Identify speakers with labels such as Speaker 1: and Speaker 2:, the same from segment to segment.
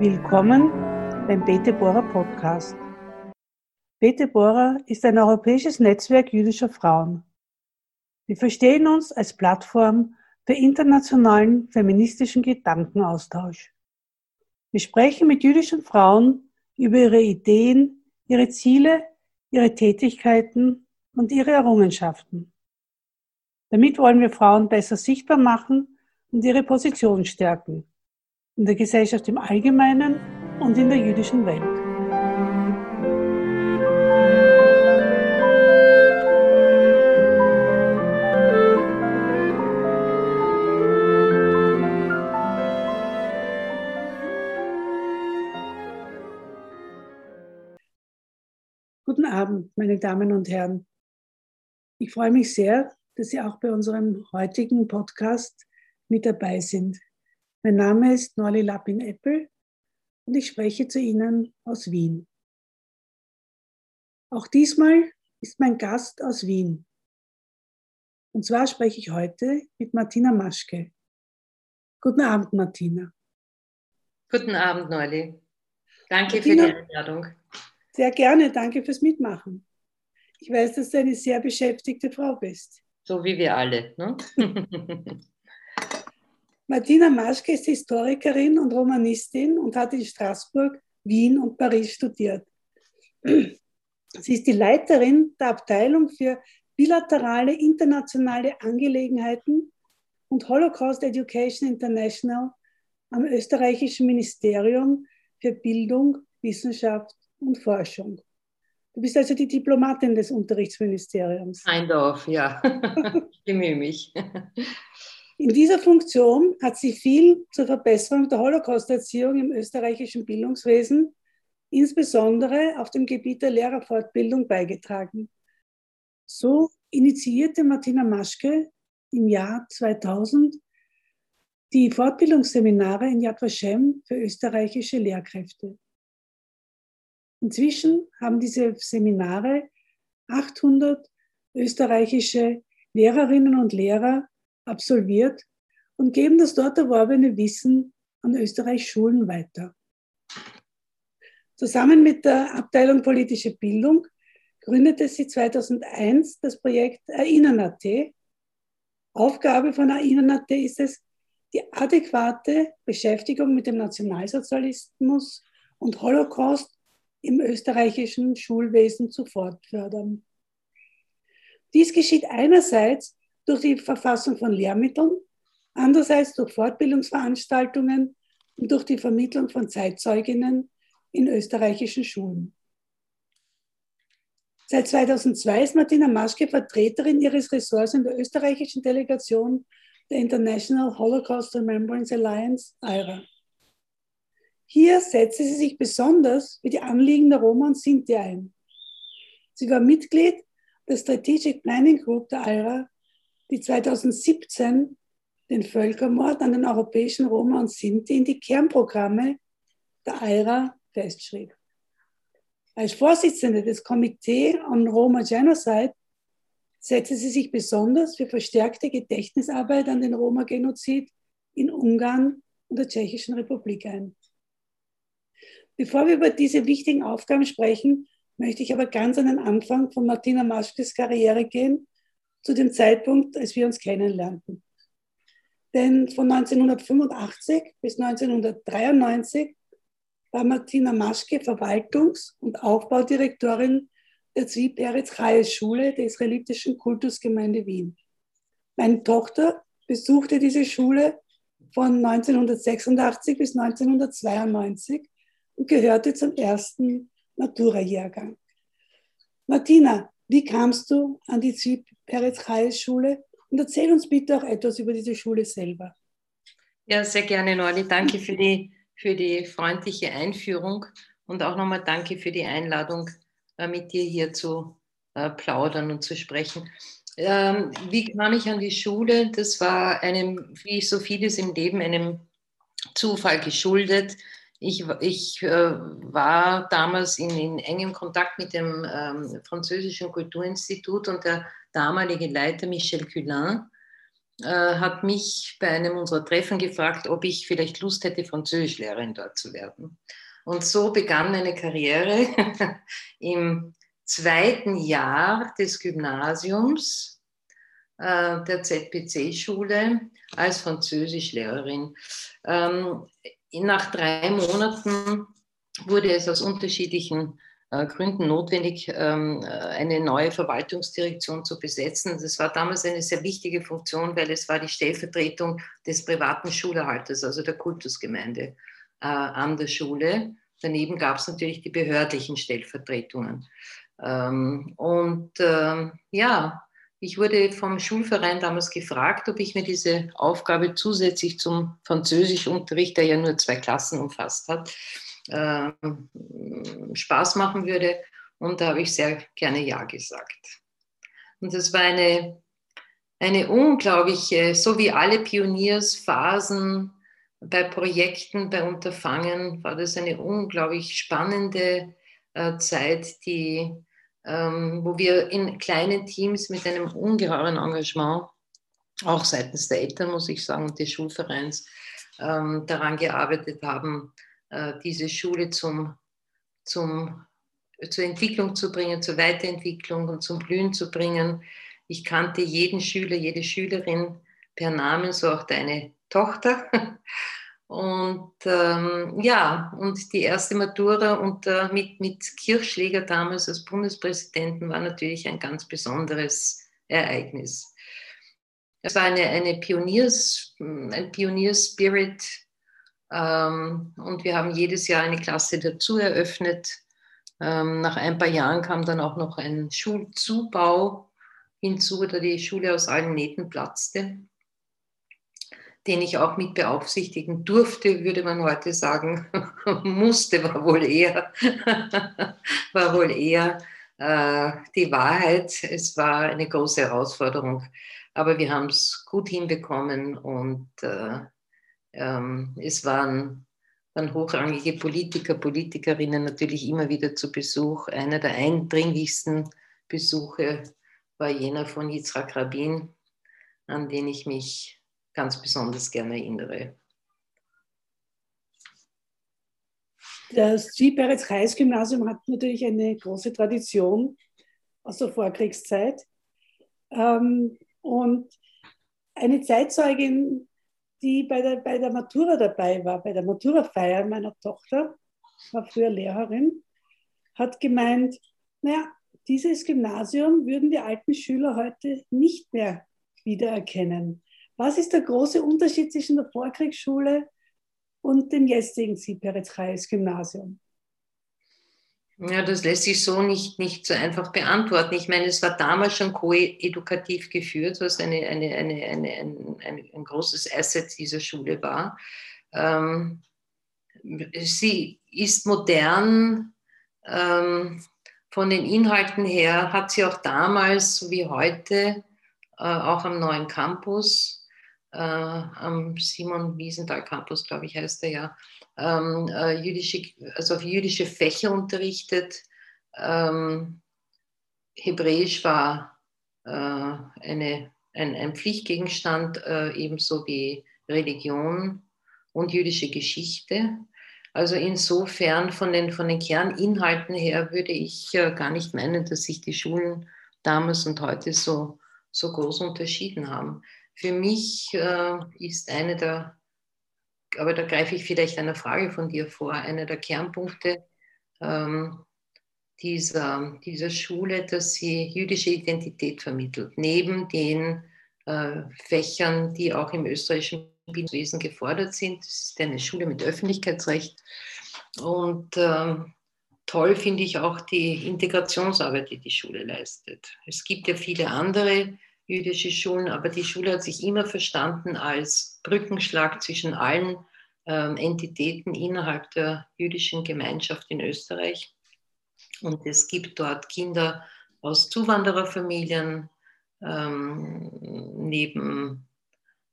Speaker 1: Willkommen beim Bete Bora Podcast. Bete Bora ist ein europäisches Netzwerk jüdischer Frauen. Wir verstehen uns als Plattform für internationalen feministischen Gedankenaustausch. Wir sprechen mit jüdischen Frauen über ihre Ideen, ihre Ziele, ihre Tätigkeiten und ihre Errungenschaften. Damit wollen wir Frauen besser sichtbar machen und ihre Position stärken in der Gesellschaft im Allgemeinen und in der jüdischen Welt. Guten Abend, meine Damen und Herren. Ich freue mich sehr, dass Sie auch bei unserem heutigen Podcast mit dabei sind. Mein Name ist Norli Lappin-Eppel und ich spreche zu Ihnen aus Wien. Auch diesmal ist mein Gast aus Wien. Und zwar spreche ich heute mit Martina Maschke. Guten Abend, Martina.
Speaker 2: Guten Abend, Norli. Danke Martina, für die Einladung.
Speaker 1: Sehr gerne, danke fürs Mitmachen. Ich weiß, dass du eine sehr beschäftigte Frau bist.
Speaker 2: So wie wir alle. Ne?
Speaker 1: Martina Maschke ist Historikerin und Romanistin und hat in Straßburg, Wien und Paris studiert. Sie ist die Leiterin der Abteilung für bilaterale internationale Angelegenheiten und Holocaust Education International am österreichischen Ministerium für Bildung, Wissenschaft und Forschung. Du bist also die Diplomatin des Unterrichtsministeriums.
Speaker 2: Kind of, ja. ich bemühe mich.
Speaker 1: In dieser Funktion hat sie viel zur Verbesserung der Holocaust-Erziehung im österreichischen Bildungswesen, insbesondere auf dem Gebiet der Lehrerfortbildung, beigetragen. So initiierte Martina Maschke im Jahr 2000 die Fortbildungsseminare in Yad Vashem für österreichische Lehrkräfte. Inzwischen haben diese Seminare 800 österreichische Lehrerinnen und Lehrer absolviert und geben das dort erworbene Wissen an Österreichs Schulen weiter. Zusammen mit der Abteilung Politische Bildung gründete sie 2001 das Projekt Erinnern.at. Aufgabe von Erinnern.at ist es, die adäquate Beschäftigung mit dem Nationalsozialismus und Holocaust im österreichischen Schulwesen zu fortfördern. Dies geschieht einerseits durch die Verfassung von Lehrmitteln, andererseits durch Fortbildungsveranstaltungen und durch die Vermittlung von Zeitzeuginnen in österreichischen Schulen. Seit 2002 ist Martina Maschke Vertreterin ihres Ressorts in der österreichischen Delegation der International Holocaust Remembrance Alliance, IRA. Hier setzte sie sich besonders für die Anliegen der Roma und Sinti ein. Sie war Mitglied der Strategic Planning Group der IRA die 2017 den Völkermord an den europäischen Roma und Sinti in die Kernprogramme der AIRA festschrieb. Als Vorsitzende des Komitee on Roma Genocide setzte sie sich besonders für verstärkte Gedächtnisarbeit an den Roma-Genozid in Ungarn und der Tschechischen Republik ein. Bevor wir über diese wichtigen Aufgaben sprechen, möchte ich aber ganz an den Anfang von Martina Maschkes Karriere gehen zu dem Zeitpunkt, als wir uns kennenlernten. Denn von 1985 bis 1993 war Martina Maschke Verwaltungs- und Aufbaudirektorin der Peretz Chayes Schule der israelitischen Kultusgemeinde Wien. Meine Tochter besuchte diese Schule von 1986 bis 1992 und gehörte zum ersten Matura-Jahrgang. Martina, wie kamst du an die Zip Peretz Chayes Schule? Und erzähl uns bitte auch etwas über diese Schule selber.
Speaker 2: Ja, sehr gerne, Norli. Danke für die, für die freundliche Einführung und auch nochmal danke für die Einladung, äh, mit dir hier zu äh, plaudern und zu sprechen. Ähm, wie kam ich an die Schule? Das war einem, wie so vieles im Leben, einem Zufall geschuldet. Ich, ich äh, war damals in, in, engem Kontakt mit dem ähm, Französischen Kulturinstitut und der damalige Leiter Michel Cullin äh, hat mich bei einem unserer Treffen gefragt, ob ich vielleicht Lust hätte, Französischlehrerin dort zu werden. Und so begann meine Karriere im zweiten Jahr des Gymnasiums äh, der ZPC-Schule als Französischlehrerin. Nach drei Monaten wurde es aus unterschiedlichen äh, Gründen notwendig, ähm, eine neue Verwaltungsdirektion zu besetzen. Das war damals eine sehr wichtige Funktion, weil es war die Stellvertretung des privaten Schulerhalters, also der Kultusgemeinde äh, an der Schule. Daneben gab es natürlich die behördlichen Stellvertretungen. Ähm, und ähm, ja, ich wurde vom Schulverein damals gefragt, ob ich mir diese Aufgabe zusätzlich zum Französischunterricht, der ja nur zwei Klassen umfasst hat, äh, Spaß machen würde. Und da habe ich sehr gerne Ja gesagt. Und das war eine, eine unglaubliche, so wie alle Pioniersphasen bei Projekten, bei Unterfangen, war das eine unglaublich spannende äh, Zeit, die, ähm, wo wir in kleinen Teams mit einem ungeheuren Engagement, auch seitens der Eltern, muss ich sagen, des Schulvereins, ähm, daran gearbeitet haben, äh, diese Schule zum, zum, zur Entwicklung zu bringen, zur Weiterentwicklung und zum Blühen zu bringen. Ich kannte jeden Schüler, jede Schülerin per Namen, so auch deine Tochter. Und ähm, ja, und die erste Matura unter, mit, mit Kirchschläger damals als Bundespräsidenten war natürlich ein ganz besonderes Ereignis. Es war eine, eine Pioniers, ein Pionierspirit ähm, und wir haben jedes Jahr eine Klasse dazu eröffnet. Ähm, nach ein paar Jahren kam dann auch noch ein Schulzubau hinzu, da die Schule aus allen Nähten platzte, den ich auch mit beaufsichtigen durfte, würde man heute sagen. Musste, war wohl eher, war wohl eher äh, die Wahrheit. Es war eine große Herausforderung, aber wir haben es gut hinbekommen und äh, ähm, es waren, waren hochrangige Politiker, Politikerinnen natürlich immer wieder zu Besuch. Einer der eindringlichsten Besuche war jener von Yitzhak Rabin, an den ich mich ganz besonders gerne erinnere.
Speaker 1: Das G-Peretz-Reis-Gymnasium hat natürlich eine große Tradition aus der Vorkriegszeit. Ähm, und eine Zeitzeugin die bei der, bei der Matura dabei war, bei der Matura-Feier meiner Tochter, war früher Lehrerin, hat gemeint, naja, dieses Gymnasium würden die alten Schüler heute nicht mehr wiedererkennen. Was ist der große Unterschied zwischen der Vorkriegsschule und dem jetzigen Siperetz-Reis-Gymnasium?
Speaker 2: Ja, das lässt sich so nicht, nicht so einfach beantworten. Ich meine, es war damals schon koedukativ geführt, was eine, eine, eine, eine, ein, ein, ein großes Asset dieser Schule war. Ähm, sie ist modern ähm, von den Inhalten her, hat sie auch damals, so wie heute, äh, auch am neuen Campus, äh, am Simon Wiesenthal Campus, glaube ich, heißt er ja, ähm, äh, jüdische, also auf jüdische Fächer unterrichtet. Ähm, Hebräisch war äh, eine, ein, ein Pflichtgegenstand, äh, ebenso wie Religion und jüdische Geschichte. Also insofern von den, von den Kerninhalten her würde ich äh, gar nicht meinen, dass sich die Schulen damals und heute so, so groß unterschieden haben. Für mich äh, ist eine der aber da greife ich vielleicht einer Frage von dir vor. Einer der Kernpunkte ähm, dieser, dieser Schule, dass sie jüdische Identität vermittelt, neben den äh, Fächern, die auch im österreichischen Bildungswesen gefordert sind. Es ist eine Schule mit Öffentlichkeitsrecht. Und ähm, toll finde ich auch die Integrationsarbeit, die die Schule leistet. Es gibt ja viele andere jüdische Schulen, aber die Schule hat sich immer verstanden als Brückenschlag zwischen allen ähm, Entitäten innerhalb der jüdischen Gemeinschaft in Österreich. Und es gibt dort Kinder aus Zuwandererfamilien, ähm, neben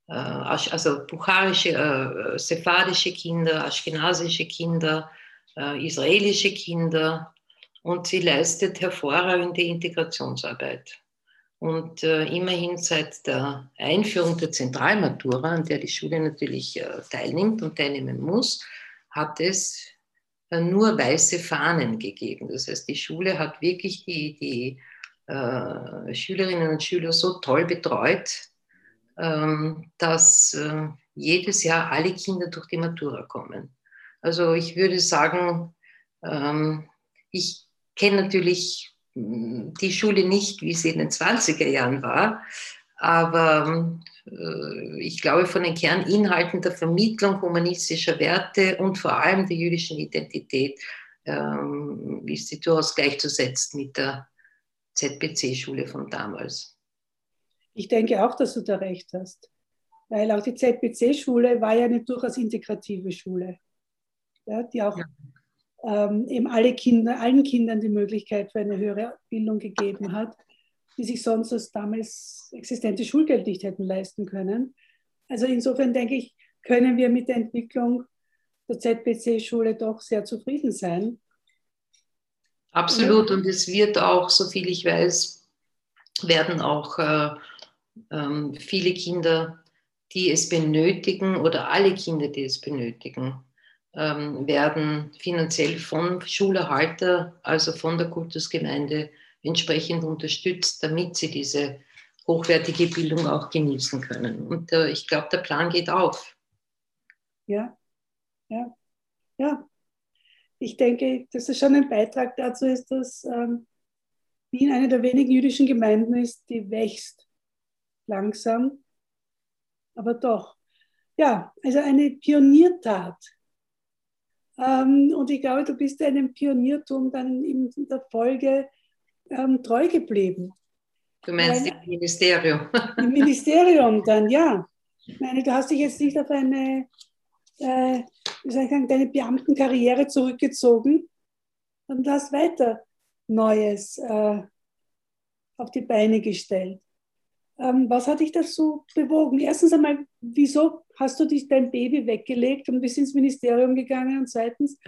Speaker 2: äh, also bukharische, äh, sephardische Kinder, aschkenasische Kinder, äh, israelische Kinder und sie leistet hervorragende Integrationsarbeit. Und äh, immerhin seit der Einführung der Zentralmatura, an der die Schule natürlich äh, teilnimmt und teilnehmen muss, hat es äh, nur weiße Fahnen gegeben. Das heißt, die Schule hat wirklich die, die äh, Schülerinnen und Schüler so toll betreut, ähm, dass äh, jedes Jahr alle Kinder durch die Matura kommen. Also ich würde sagen, ähm, ich kenne natürlich die Schule nicht, wie sie in den 20er Jahren war, aber äh, ich glaube, von den Kerninhalten der Vermittlung humanistischer Werte und vor allem der jüdischen Identität ähm, ist sie durchaus gleichzusetzen mit der ZPC-Schule von damals.
Speaker 1: Ich denke auch, dass du da recht hast, weil auch die ZPC-Schule war ja eine durchaus integrative Schule, ja, die auch ja. Ähm, eben alle Kinder, allen Kindern die Möglichkeit für eine höhere Bildung gegeben hat die sich sonst das damals existente Schulgeld nicht hätten leisten können. Also insofern denke ich, können wir mit der Entwicklung der ZPC-Schule doch sehr zufrieden sein.
Speaker 2: Absolut. Und es wird auch, soviel ich weiß, werden auch äh, äh, viele Kinder, die es benötigen oder alle Kinder, die es benötigen, ähm, werden finanziell vom Schulerhalter, also von der Kultusgemeinde, entsprechend unterstützt, damit sie diese hochwertige Bildung auch genießen können. Und äh, ich glaube, der Plan geht auf.
Speaker 1: Ja, ja, ja. Ich denke, dass es schon ein Beitrag dazu ist, dass ähm, Wien eine der wenigen jüdischen Gemeinden ist, die wächst. Langsam, aber doch. Ja, also eine Pioniertat. Ähm, und ich glaube, du bist einem Pioniertum dann in der Folge ähm, treu geblieben.
Speaker 2: Du meinst im Ministerium?
Speaker 1: Im Ministerium dann, ja. Ich meine, du hast dich jetzt nicht auf eine, äh, wie soll ich sagen, deine Beamtenkarriere zurückgezogen und hast weiter Neues äh, auf die Beine gestellt. Ähm, was hat dich dazu bewogen? Erstens einmal, wieso hast du dich dein Baby weggelegt und bist ins Ministerium gegangen? Und zweitens,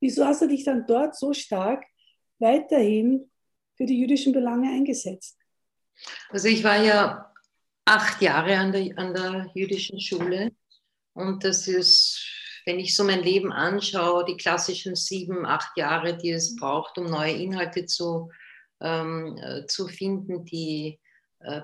Speaker 1: wieso hast du dich dann dort so stark weiterhin für die jüdischen Belange eingesetzt?
Speaker 2: Also ich war ja acht Jahre an der, an der jüdischen Schule und das ist, wenn ich so mein Leben anschaue, die klassischen sieben, acht Jahre, die es braucht, um neue Inhalte zu, ähm, äh, zu finden, die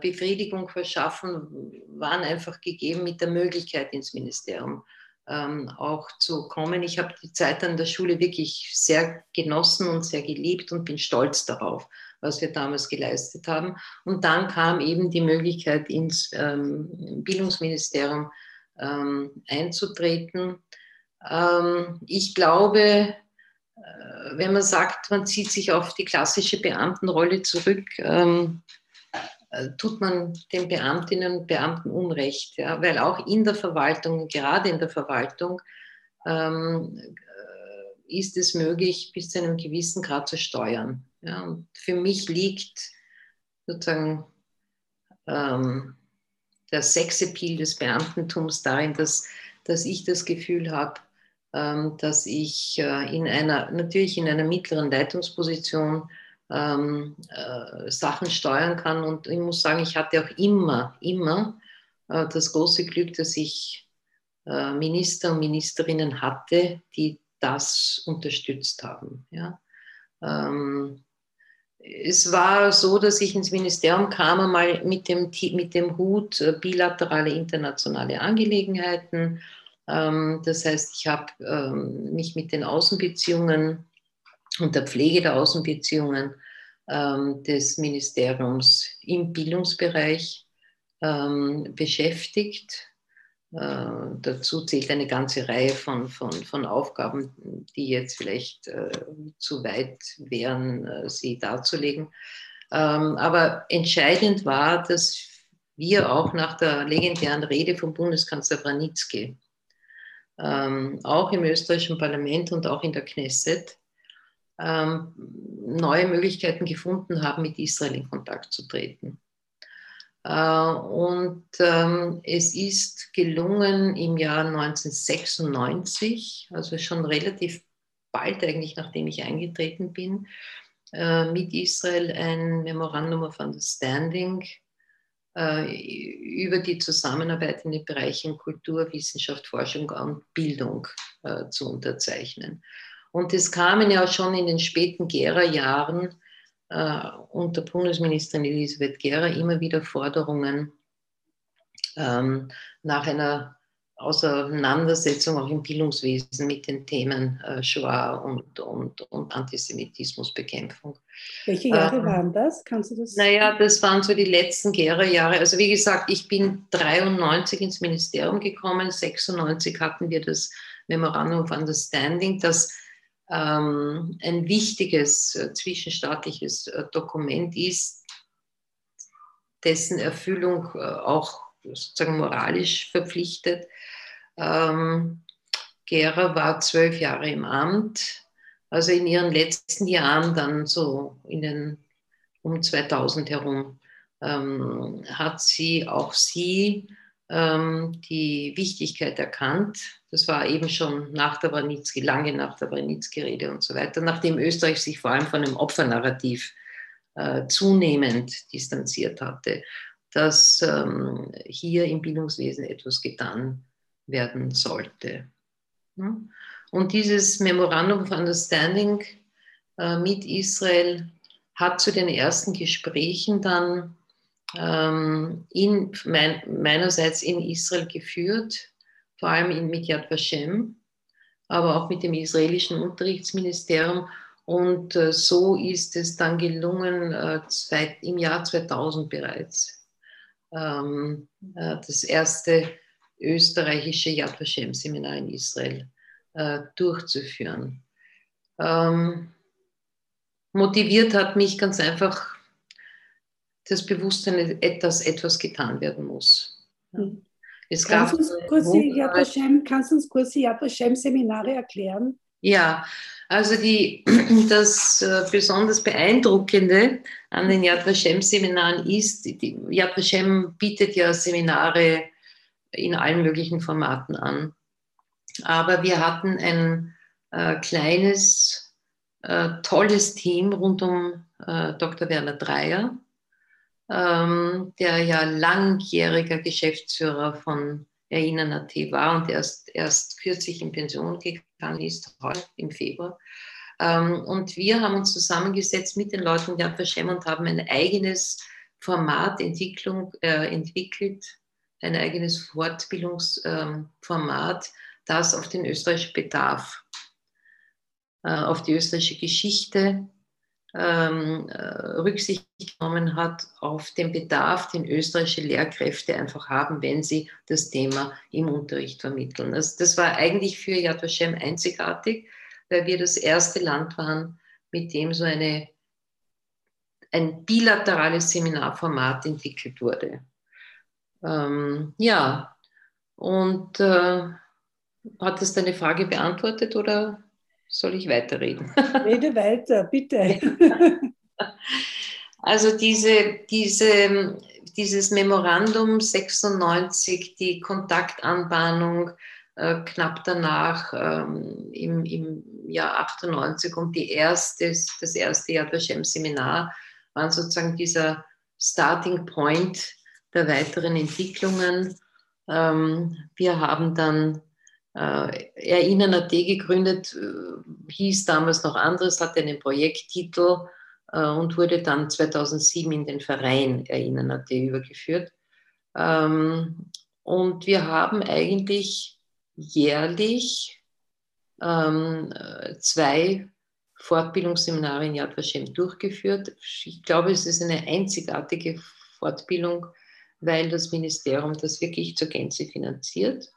Speaker 2: Befriedigung verschaffen, waren einfach gegeben mit der Möglichkeit ins Ministerium ähm, auch zu kommen. Ich habe die Zeit an der Schule wirklich sehr genossen und sehr geliebt und bin stolz darauf was wir damals geleistet haben. Und dann kam eben die Möglichkeit, ins ähm, Bildungsministerium ähm, einzutreten. Ich glaube, äh, wenn man sagt, man zieht sich auf die klassische Beamtenrolle zurück, äh, tut man den Beamtinnen und Beamten Unrecht, ja, weil auch in der Verwaltung, gerade in der Verwaltung, ähm, äh, ist es möglich, bis zu einem gewissen Grad zu steuern. Ja, und für mich liegt sozusagen ähm, der Sexappeal des Beamtentums darin, dass, dass ich das Gefühl habe, ähm, dass ich äh, in einer, natürlich in einer mittleren Leitungsposition ähm, äh, Sachen steuern kann. Und ich muss sagen, ich hatte auch immer, immer äh, das große Glück, dass ich äh, Minister und Ministerinnen hatte, die das unterstützt haben. Ja? Ähm, es war so, dass ich ins Ministerium kam, einmal mit dem, mit dem Hut äh, bilaterale internationale Angelegenheiten. Ähm, das heißt, ich habe ähm, mich mit den Außenbeziehungen und der Pflege der Außenbeziehungen ähm, des Ministeriums im Bildungsbereich beschäftigt. Äh, dazu zählt eine ganze Reihe von, von, von Aufgaben, die jetzt vielleicht äh, zu weit wären, äh, sie darzulegen. Ähm, aber entscheidend war, dass wir auch nach der legendären Rede vom Bundeskanzler Branitzky, ähm, auch im österreichischen Parlament und auch in der Knesset, ähm, neue Möglichkeiten gefunden haben, mit Israel in Kontakt zu treten. Äh, und ähm, es ist gelungen im Jahr 1996, also schon relativ bald eigentlich, nachdem ich eingetreten bin, äh, mit Israel ein Memorandum of Understanding äh, über die Zusammenarbeit in den Bereichen Kultur, Wissenschaft, Forschung und Bildung äh, zu unterzeichnen. Und es kamen ja schon in den späten Gera-Jahren äh, unter Bundesministerin Elisabeth Gera immer wieder Forderungen ähm, nach einer Auseinandersetzung auch im Bildungswesen mit den Themen äh, Shoah und, und, und Antisemitismusbekämpfung.
Speaker 1: Welche Jahre ähm, waren das? Kannst du das?
Speaker 2: Naja, das waren so die letzten Gera-Jahre. Also wie gesagt, ich bin 93 ins Ministerium gekommen, 96 hatten wir das Memorandum of Understanding, das ähm, ein wichtiges äh, zwischenstaatliches äh, Dokument ist, dessen Erfüllung äh, auch sozusagen moralisch verpflichtet. Ähm, Gera war zwölf Jahre im Amt. Also in ihren letzten Jahren, dann so in den um 2000 herum, ähm, hat sie auch sie ähm, die Wichtigkeit erkannt. Das war eben schon nach der Warnitzki, lange nach der Warnitzki-Rede und so weiter, nachdem Österreich sich vor allem von dem Opfernarrativ äh, zunehmend distanziert hatte, dass ähm, hier im Bildungswesen etwas getan werden sollte. Hm? Und dieses Memorandum of Understanding äh, mit Israel hat zu den ersten Gesprächen dann ähm, in, mein, meinerseits in Israel geführt, vor allem in, mit Yad Vashem, aber auch mit dem israelischen Unterrichtsministerium. Und äh, so ist es dann gelungen, äh, im Jahr 2000 bereits, ähm, äh, das erste österreichische Yad Vashem Seminar in Israel durchzuführen. Ähm, motiviert hat mich ganz einfach das Bewusstsein, dass etwas getan werden muss.
Speaker 1: Mhm. Es kannst, gab, uns kurz die Yad Vashem, kannst du uns kurz die Yad Vashem-Seminare erklären?
Speaker 2: Ja, also die, das äh, besonders Beeindruckende an den Yad Vashem-Seminaren ist, die, Yad Vashem bietet ja Seminare in allen möglichen Formaten an. Aber wir hatten ein äh, kleines, äh, tolles Team rund um äh, Dr. Werner Dreier, ähm, der ja langjähriger Geschäftsführer von Erinnern.at war und erst, erst kürzlich in Pension gegangen ist, heute im Februar. Ähm, und wir haben uns zusammengesetzt mit den Leuten der Vashem und haben ein eigenes Formatentwicklung äh, entwickelt, ein eigenes Fortbildungsformat, ähm, das auf den österreichischen Bedarf, äh, auf die österreichische Geschichte ähm, äh, Rücksicht genommen hat auf den Bedarf, den österreichische Lehrkräfte einfach haben, wenn sie das Thema im Unterricht vermitteln. Also das war eigentlich für Yad Vashem einzigartig, weil wir das erste Land waren, mit dem so eine, ein bilaterales Seminarformat entwickelt wurde. Ähm, ja, und äh, hat das deine Frage beantwortet oder soll ich weiterreden?
Speaker 1: Rede weiter, bitte.
Speaker 2: Also diese, diese, dieses Memorandum 96, die Kontaktanbahnung äh, knapp danach ähm, im, im Jahr 98 und die erste, das erste Yad Vashem Seminar waren sozusagen dieser Starting Point der weiteren Entwicklungen. Ähm, wir haben dann äh, Erinnern.at gegründet, äh, hieß damals noch anderes, hatte einen Projekttitel äh, und wurde dann 2007 in den Verein Erinnern.at übergeführt. Ähm, und wir haben eigentlich jährlich ähm, zwei Fortbildungsseminare in Yad Vashem durchgeführt. Ich glaube, es ist eine einzigartige Fortbildung, weil das Ministerium das wirklich zur Gänze finanziert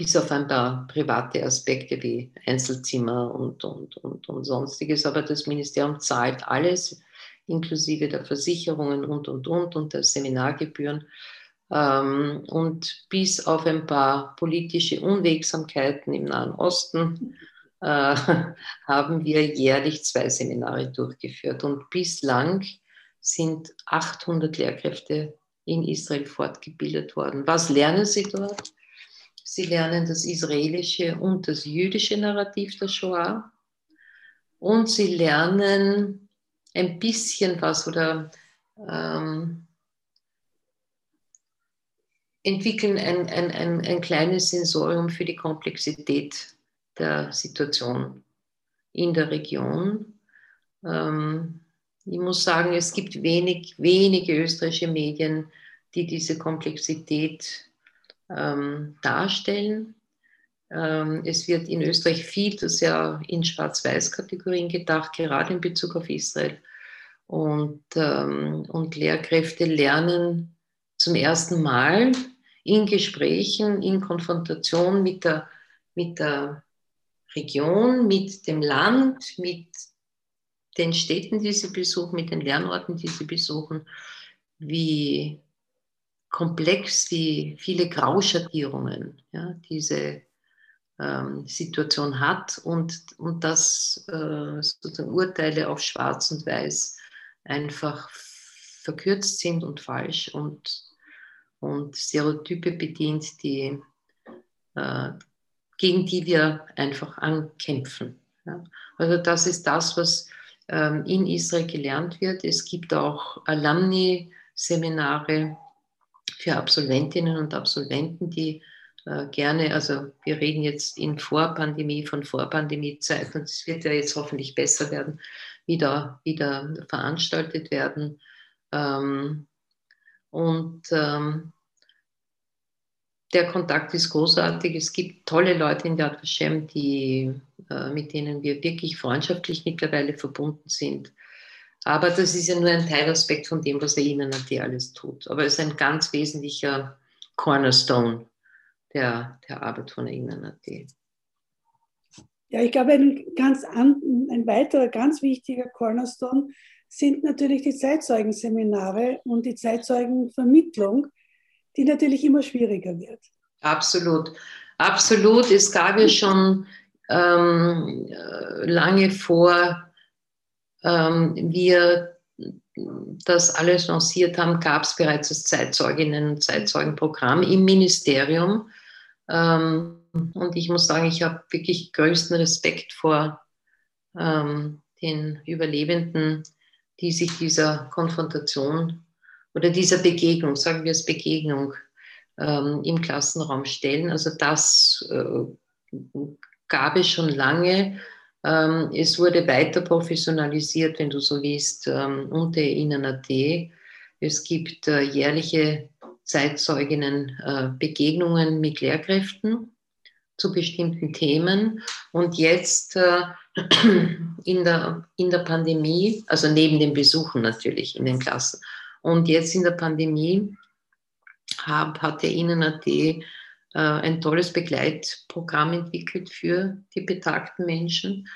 Speaker 2: bis auf ein paar private Aspekte wie Einzelzimmer und, und, und, und sonstiges. Aber das Ministerium zahlt alles, inklusive der Versicherungen und, und, und und der Seminargebühren. Ähm, und bis auf ein paar politische Unwegsamkeiten im Nahen Osten äh, haben wir jährlich zwei Seminare durchgeführt. Und bislang sind 800 Lehrkräfte in Israel fortgebildet worden. Was lernen sie dort? Sie lernen das israelische und das jüdische Narrativ der Shoah. und sie lernen ein bisschen was oder ähm, entwickeln ein, ein, ein, ein kleines Sensorium für die Komplexität der Situation in der Region. Ähm, ich muss sagen, es gibt wenig, wenige österreichische Medien, die diese Komplexität ähm, darstellen. Ähm, es wird in Österreich viel zu sehr in Schwarz-Weiß-Kategorien gedacht, gerade in Bezug auf Israel. Und, ähm, und Lehrkräfte lernen zum ersten Mal in Gesprächen, in Konfrontation mit der, mit der Region, mit dem Land, mit den Städten, die sie besuchen, mit den Lernorten, die sie besuchen, wie komplex, wie viele Grauschattierungen ja, diese ähm, Situation hat und, und dass äh, sozusagen Urteile auf Schwarz und Weiß einfach verkürzt sind und falsch und, und Stereotype bedient, die, äh, gegen die wir einfach ankämpfen. Ja. Also das ist das, was ähm, in Israel gelernt wird. Es gibt auch Alumni-Seminare für Absolventinnen und Absolventen, die äh, gerne, also wir reden jetzt in Vorpandemie, von Vorpandemie-Zeit und es wird ja jetzt hoffentlich besser werden, wieder, wieder veranstaltet werden. Ähm, und ähm, der Kontakt ist großartig. Es gibt tolle Leute in Yad Vashem, die, äh, mit denen wir wirklich freundschaftlich mittlerweile verbunden sind. Aber das ist ja nur ein Teilaspekt von dem, was er ihnen alles tut. Aber es ist ein ganz wesentlicher Cornerstone der, der Arbeit von ihnen.
Speaker 1: Ja, ich glaube, ein, ganz an, ein weiterer ganz wichtiger Cornerstone sind natürlich die Zeitzeugenseminare und die Zeitzeugenvermittlung, die natürlich immer schwieriger wird.
Speaker 2: Absolut, absolut. Es gab ja schon ähm, lange vor ähm, wir das alles lanciert haben, gab es bereits das Zeitzeuginnen- und Zeitzeugenprogramm im Ministerium. Ähm, und ich muss sagen, ich habe wirklich größten Respekt vor ähm, den Überlebenden, die sich dieser Konfrontation oder dieser Begegnung, sagen wir es Begegnung, ähm, im Klassenraum stellen. Also das äh, gab es schon lange. Ähm, es wurde weiter professionalisiert, wenn du so willst, ähm, unter ihnen.at. Es gibt äh, jährliche Zeitzeuginnen-Begegnungen äh, mit Lehrkräften zu bestimmten Themen. Und jetzt äh, in, der, in der Pandemie, also neben den Besuchen natürlich in den Klassen, und jetzt in der Pandemie hab, hat der Ihnen.at äh, ein tolles Begleitprogramm entwickelt für die betagten Menschen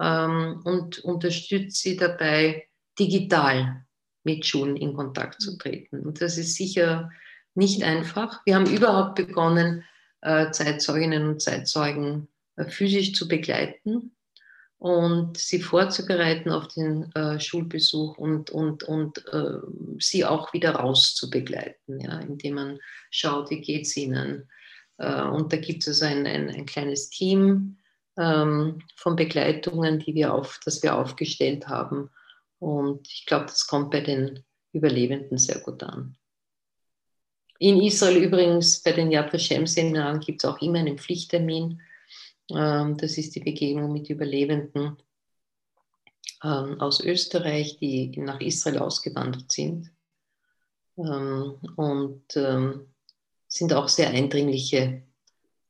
Speaker 2: ähm, und unterstützt sie dabei, digital mit Schulen in Kontakt zu treten. Und das ist sicher nicht einfach. Wir haben überhaupt begonnen, äh, Zeitzeuginnen und Zeitzeugen äh, physisch zu begleiten und sie vorzubereiten auf den äh, Schulbesuch und, und, und äh, sie auch wieder raus zu begleiten, ja, indem man schaut, wie geht es ihnen. Äh, und da gibt es also ein, ein, ein kleines Team ähm, von Begleitungen, die wir auf, das wir aufgestellt haben. Und ich glaube, das kommt bei den Überlebenden sehr gut an. In Israel übrigens bei den Yad Vashem-Seminaren gibt es auch immer einen Pflichttermin ähm, das ist die Begegnung mit Überlebenden ähm, aus Österreich, die nach Israel ausgewandert sind. Ähm, und sind auch sehr eindringliche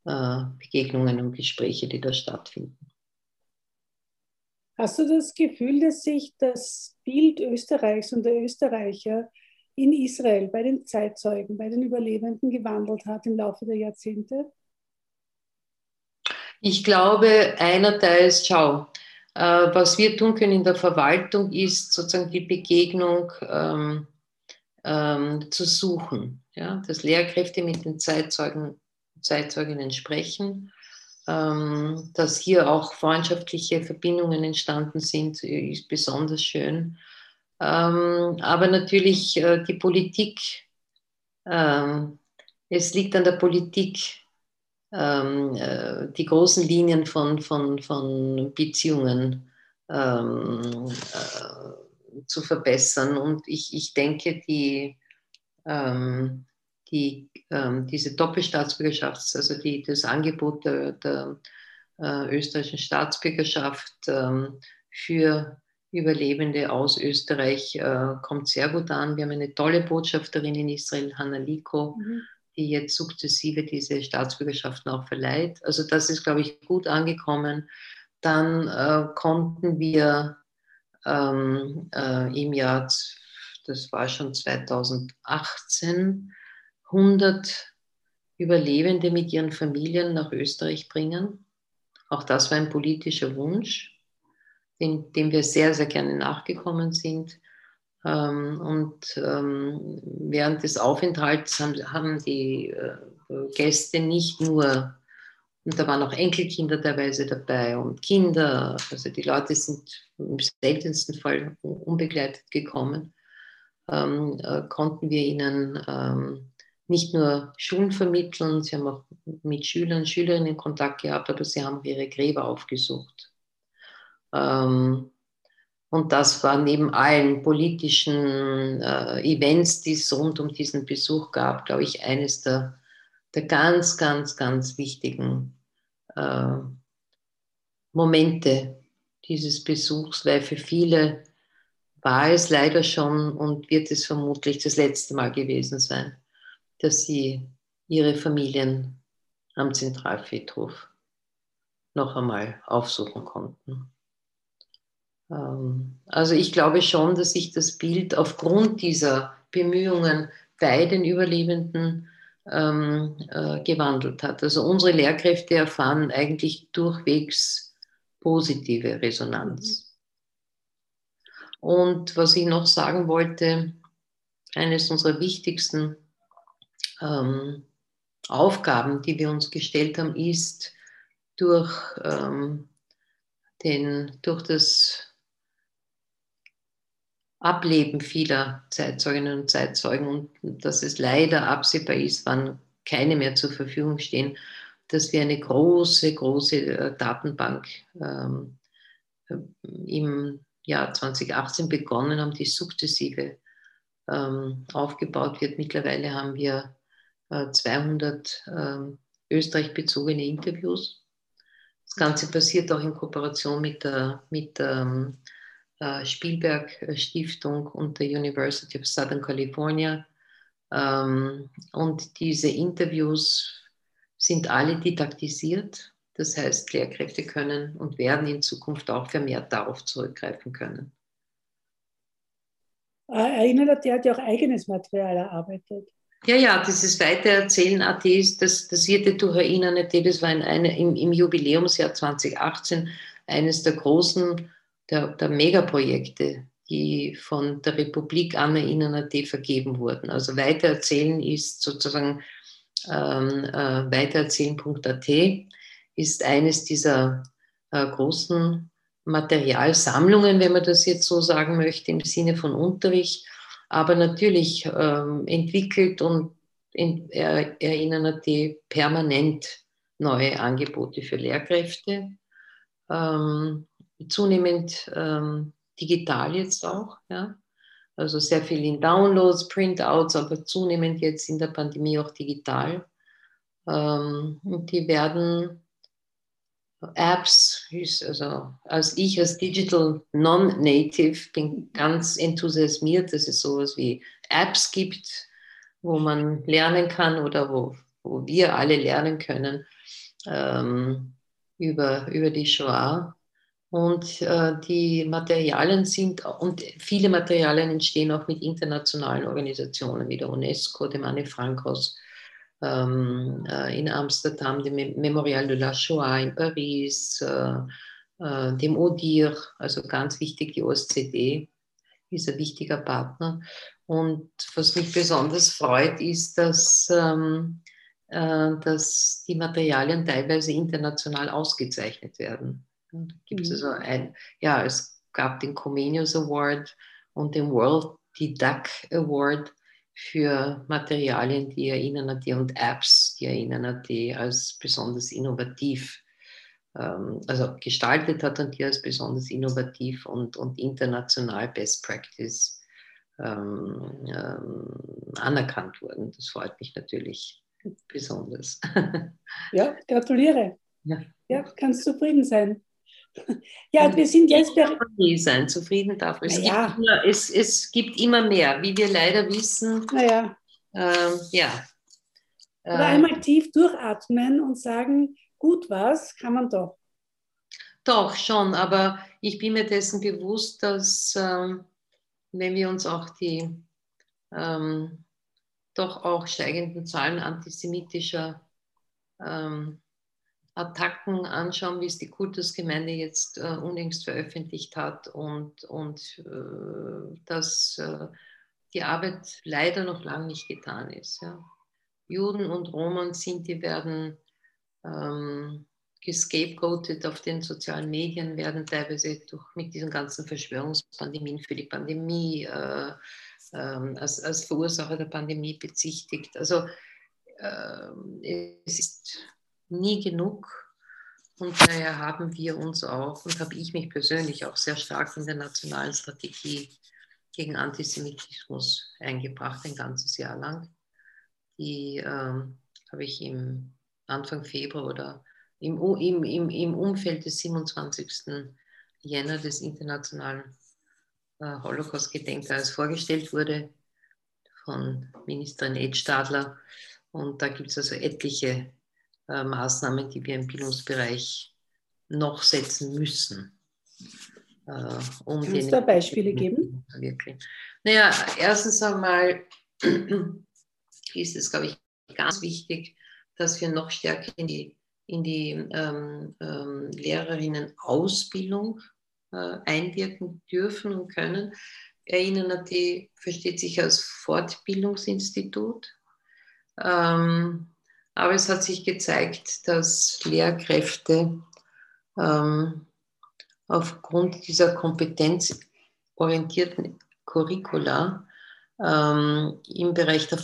Speaker 2: äh, Begegnungen und Gespräche, die da stattfinden.
Speaker 1: Hast du das Gefühl, dass sich das Bild Österreichs und der Österreicher in Israel bei den Zeitzeugen, bei den Überlebenden gewandelt hat im Laufe der Jahrzehnte?
Speaker 2: Ich glaube, einerseits, schau, äh, was wir tun können in der Verwaltung ist sozusagen die Begegnung ähm, ähm, zu suchen. Ja? Dass Lehrkräfte mit den Zeitzeugen, Zeitzeuginnen sprechen, ähm, dass hier auch freundschaftliche Verbindungen entstanden sind, ist besonders schön. Ähm, aber natürlich äh, die Politik, ähm, es liegt an der Politik, ähm, äh, die großen Linien von, von, von Beziehungen ähm, äh, zu verbessern. Und ich, ich denke, die, ähm, die, ähm, diese Doppelstaatsbürgerschaft, also die, das Angebot der, der äh, österreichischen Staatsbürgerschaft ähm, für Überlebende aus Österreich äh, kommt sehr gut an. Wir haben eine tolle Botschafterin in Israel, Hanna Liko, mhm. die jetzt sukzessive diese Staatsbürgerschaften auch verleiht. Also das ist, glaube ich, gut angekommen. Dann äh, konnten wir ähm, äh, im Jahr, das war schon 2018, 100 Überlebende mit ihren Familien nach Österreich bringen. Auch das war ein politischer Wunsch dem, dem wir sehr, sehr gerne nachgekommen sind. Ähm, und ähm, während des Aufenthalts haben, die äh, Gäste nicht nur, und da waren auch Enkelkinder teilweise dabei und Kinder, also die Leute sind im seltensten Fall unbegleitet gekommen, ähm, äh, konnten wir ihnen ähm, nicht nur Schulen vermitteln, sie haben auch mit Schülern, Schülerinnen Kontakt gehabt, aber sie haben ihre Gräber aufgesucht. Ähm, und das war neben allen politischen äh, Events, die es rund um diesen Besuch gab, glaube ich, eines der, der ganz, ganz, ganz wichtigen äh, Momente dieses Besuchs, weil für viele war es leider schon und wird es vermutlich das letzte Mal gewesen sein, dass sie ihre Familien am Zentralfriedhof noch einmal aufsuchen konnten. Ähm, also ich glaube schon, dass sich das Bild aufgrund dieser Bemühungen bei den Überlebenden ähm, äh, gewandelt hat. Also unsere Lehrkräfte erfahren eigentlich durchwegs positive Resonanz. Und was ich noch sagen wollte, eines unserer wichtigsten ähm, Aufgaben, die wir uns gestellt haben, ist durch, ähm, den, durch das Ableben vieler Zeitzeuginnen und Zeitzeugen und dass es leider absehbar ist, wann keine mehr zur Verfügung stehen, dass wir eine große, große äh, Datenbank ähm, äh, im Jahr 2018 begonnen haben, die sukzessive ähm, aufgebaut wird. Mittlerweile haben wir äh, 200 ähm, Österreich-bezogene Interviews. Das Ganze passiert auch in Kooperation mit der, mit der ähm, äh, Spielberg Stiftung und der University of Southern California. Ähm, und diese Interviews sind alle didaktisiert. Das heißt, Lehrkräfte können und werden in Zukunft auch vermehrt darauf zurückgreifen können.
Speaker 1: Erinnert, der hat ja auch eigenes Material erarbeitet.
Speaker 2: Ja, ja, dieses Weitererzählen AT, das, das wird durch Erinnern AT, das war in eine, im, im Jubiläumsjahr 2018 eines der großen der, der Megaprojekte, die von der Republik Anna Innern.at vergeben wurden. Also Weitererzählen ist sozusagen ähm, äh, weitererzählen.at ist eines dieser äh, großen Materialsammlungen, wenn man das jetzt so sagen möchte, im Sinne von Unterricht, aber natürlich ähm, entwickelt und in, er, erinnern permanent neue Angebote für Lehrkräfte. Ähm, zunehmend ähm, digital jetzt auch, ja. Also sehr viel in Downloads, Printouts, aber zunehmend jetzt in der Pandemie auch digital. Ähm, die werden Apps, also als ich als Digital Non-Native bin ganz enthusiasmiert, dass es sowas wie Apps gibt, wo man lernen kann oder wo, wo wir alle lernen können ähm, über, über die Shoah. Und äh, die Materialien sind, und viele Materialien entstehen auch mit internationalen Organisationen wie der UNESCO, dem Anne Frank Haus äh, in Amsterdam, dem Memorial de la Shoah in Paris, äh, äh dem ODIR, also ganz wichtig, die OSCD ist ein wichtiger Partner. Und was mich besonders freut, ist, dass, ähm, äh, dass die Materialien teilweise international ausgezeichnet werden. Da gibt es mhm. also ein, ja, es gab den Comenius Award und den World Didact Award für Materialien, die erinnern an die und Apps, die erinnern an die als besonders innovativ ähm, also gestaltet hat und die als besonders innovativ und, und international Best Practice ähm, ähm, anerkannt wurden. Das freut mich natürlich besonders.
Speaker 1: Ja, gratuliere. Ja, ja kannst zufrieden sein. Ja, wir sind jetzt
Speaker 2: bei. sein, zufrieden darf es.
Speaker 1: Naja.
Speaker 2: Gibt immer, es, es gibt immer mehr, wie wir leider wissen.
Speaker 1: Naja.
Speaker 2: Ähm, ja.
Speaker 1: Oder äh, einmal tief durchatmen und sagen, gut was, kann man doch.
Speaker 2: Doch, schon, aber ich bin mir dessen bewusst, dass ähm, wenn wir uns auch die ähm, doch auch steigenden Zahlen antisemitischer ähm, Attacken anschauen, wie es die Kultusgemeinde jetzt äh, unlängst veröffentlicht hat und, und äh, dass äh, die Arbeit leider noch lange nicht getan ist. Ja. Juden und Roma und Sinti werden ähm, gescapegoatet auf den sozialen Medien, werden teilweise durch, mit diesen ganzen Verschwörungspandemien für die Pandemie äh, äh, als, als Verursacher der Pandemie bezichtigt. Also äh, es ist nie genug. Und daher haben wir uns auch und habe ich mich persönlich auch sehr stark in der nationalen Strategie gegen Antisemitismus eingebracht, ein ganzes Jahr lang. Die ähm, habe ich im Anfang Februar oder im, im, im, im Umfeld des 27. Jänner des Internationalen äh, Holocaust-Gedenktages vorgestellt wurde von Ministerin Ed Stadler. Und da gibt es also etliche äh, Maßnahmen, die wir im Bildungsbereich noch setzen müssen.
Speaker 1: Äh, um Kannst du da Beispiele geben?
Speaker 2: Wirklich. Naja, erstens einmal ist es, glaube ich, ganz wichtig, dass wir noch stärker in die, in die ähm, ähm, Lehrerinnen-Ausbildung äh, einwirken dürfen und können. Erinnern die versteht sich als Fortbildungsinstitut. Ähm, aber es hat sich gezeigt, dass Lehrkräfte ähm, aufgrund dieser kompetenzorientierten Curricula ähm, im Bereich der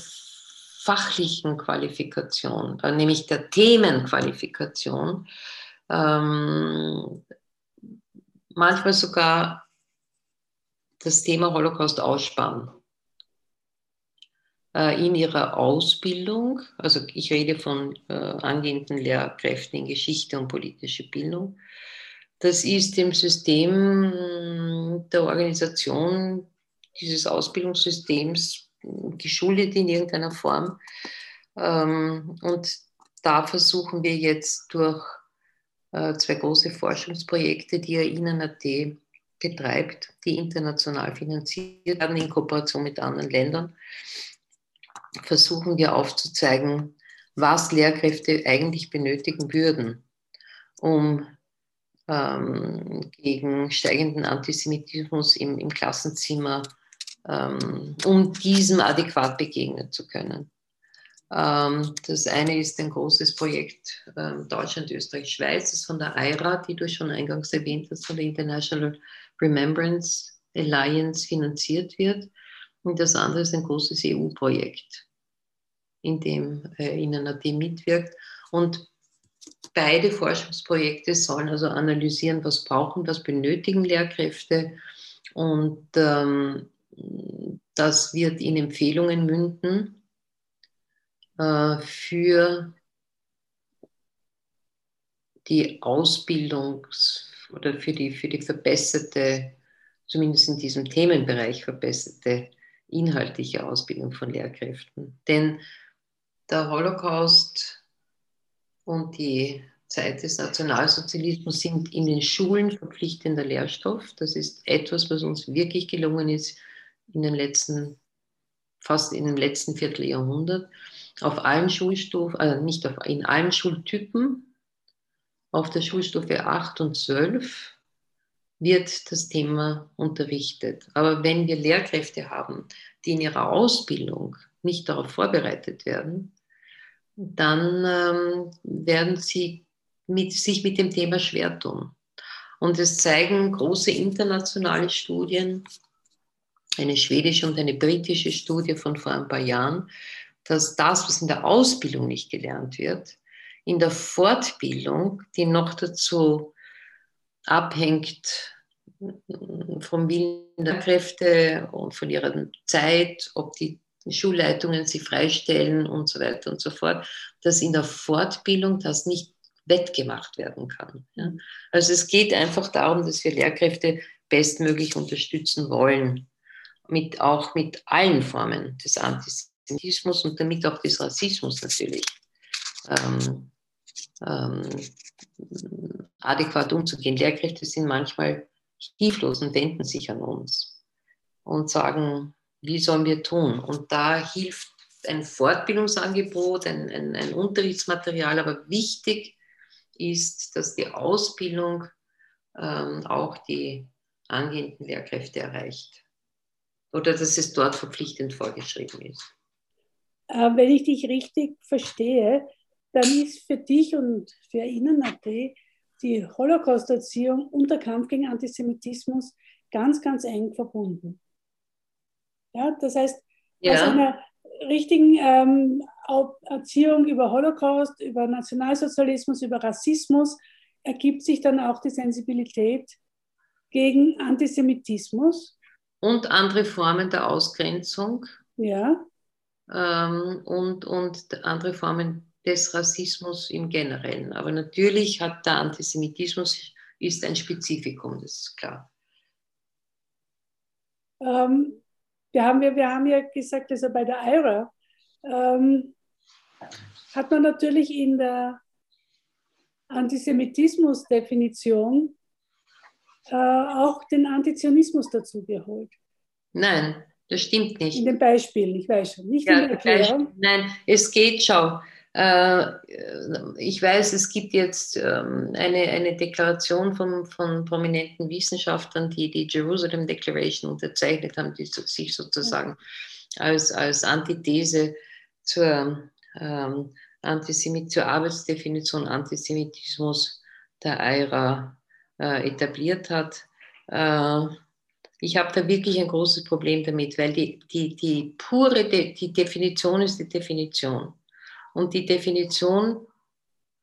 Speaker 2: fachlichen Qualifikation, äh, nämlich der Themenqualifikation, ähm, manchmal sogar das Thema Holocaust aussparen. Äh, in ihrer Ausbildung, also ich rede von äh, angehenden Lehrkräften in Geschichte und politische Bildung, das ist dem System der Organisation dieses Ausbildungssystems geschuldet in irgendeiner Form. Ähm, und da versuchen wir jetzt durch äh, zwei große Forschungsprojekte, die INAT betreibt, die international finanziert werden in Kooperation mit anderen Ländern, versuchen wir aufzuzeigen, was Lehrkräfte eigentlich benötigen würden, um ähm, gegen steigenden Antisemitismus im, im Klassenzimmer, ähm, um diesem adäquat begegnen zu können. Ähm, das eine ist ein großes Projekt ähm, Deutschland, Österreich, Schweiz, das ist von der IRA, die du schon eingangs erwähnt hast, von der International Remembrance Alliance finanziert wird. Und das andere ist ein großes EU-Projekt, in dem äh, INAD mitwirkt. Und beide Forschungsprojekte sollen also analysieren, was brauchen, was benötigen Lehrkräfte. Und ähm, das wird in Empfehlungen münden äh, für die Ausbildungs- oder für die, für die verbesserte, zumindest in diesem Themenbereich verbesserte inhaltliche Ausbildung von Lehrkräften. Denn der Holocaust und die Zeit des Nationalsozialismus sind in den Schulen verpflichtender Lehrstoff. Das ist etwas, was uns wirklich gelungen ist in den letzten, fast in dem letzten Vierteljahrhundert. Auf allen Schulstufen, also nicht auf, in allen Schultypen, auf der Schulstufe 8 und 12 wird das Thema unterrichtet. Aber wenn wir Lehrkräfte haben, die in ihrer Ausbildung nicht darauf vorbereitet werden, dann ähm, werden sie mit, sich mit dem Thema schwer tun. Und es zeigen große internationale Studien, eine schwedische und eine britische Studie von vor ein paar Jahren, dass das, was in der Ausbildung nicht gelernt wird, in der Fortbildung, die noch dazu abhängt vom Willen der Kräfte und von ihrer Zeit, ob die Schulleitungen sie freistellen und so weiter und so fort, dass in der Fortbildung das nicht wettgemacht werden kann. Also es geht einfach darum, dass wir Lehrkräfte bestmöglich unterstützen wollen, mit, auch mit allen Formen des Antisemitismus und damit auch des Rassismus natürlich. Ähm, ähm, adäquat umzugehen. Lehrkräfte sind manchmal hilflos und wenden sich an uns und sagen, wie sollen wir tun? Und da hilft ein Fortbildungsangebot, ein, ein, ein Unterrichtsmaterial, aber wichtig ist, dass die Ausbildung ähm, auch die angehenden Lehrkräfte erreicht oder dass es dort verpflichtend vorgeschrieben ist.
Speaker 1: Äh, wenn ich dich richtig verstehe, dann ist für dich und für Ihnen.at die Holocaust-Erziehung und der Kampf gegen Antisemitismus ganz, ganz eng verbunden. Ja, das heißt, ja. aus einer richtigen ähm, Erziehung über Holocaust, über Nationalsozialismus, über Rassismus ergibt sich dann auch die Sensibilität gegen Antisemitismus.
Speaker 2: Und andere Formen der Ausgrenzung.
Speaker 1: Ja.
Speaker 2: Ähm, und, und andere Formen des Rassismus im Generellen. Aber natürlich hat der Antisemitismus ist ein Spezifikum, das ist klar.
Speaker 1: Ähm, wir, haben, wir, wir haben ja gesagt, also bei der IRA ähm, hat man natürlich in der Antisemitismus-Definition äh, auch den Antizionismus dazu geholt.
Speaker 2: Nein, das stimmt nicht.
Speaker 1: In den Beispielen, ich weiß schon. Nicht ja, in der Erklärung.
Speaker 2: Nein, es geht, schau. Äh, ich weiß, es gibt jetzt ähm, eine, eine Deklaration von, von prominenten Wissenschaftlern, die die Jerusalem Declaration unterzeichnet haben, die sich sozusagen als, als Antithese zur, ähm, Antisemit zur Arbeitsdefinition Antisemitismus der EIRA äh, etabliert hat. Äh, ich habe da wirklich ein großes Problem damit, weil die, die, die pure De die Definition ist die Definition. Und die Definition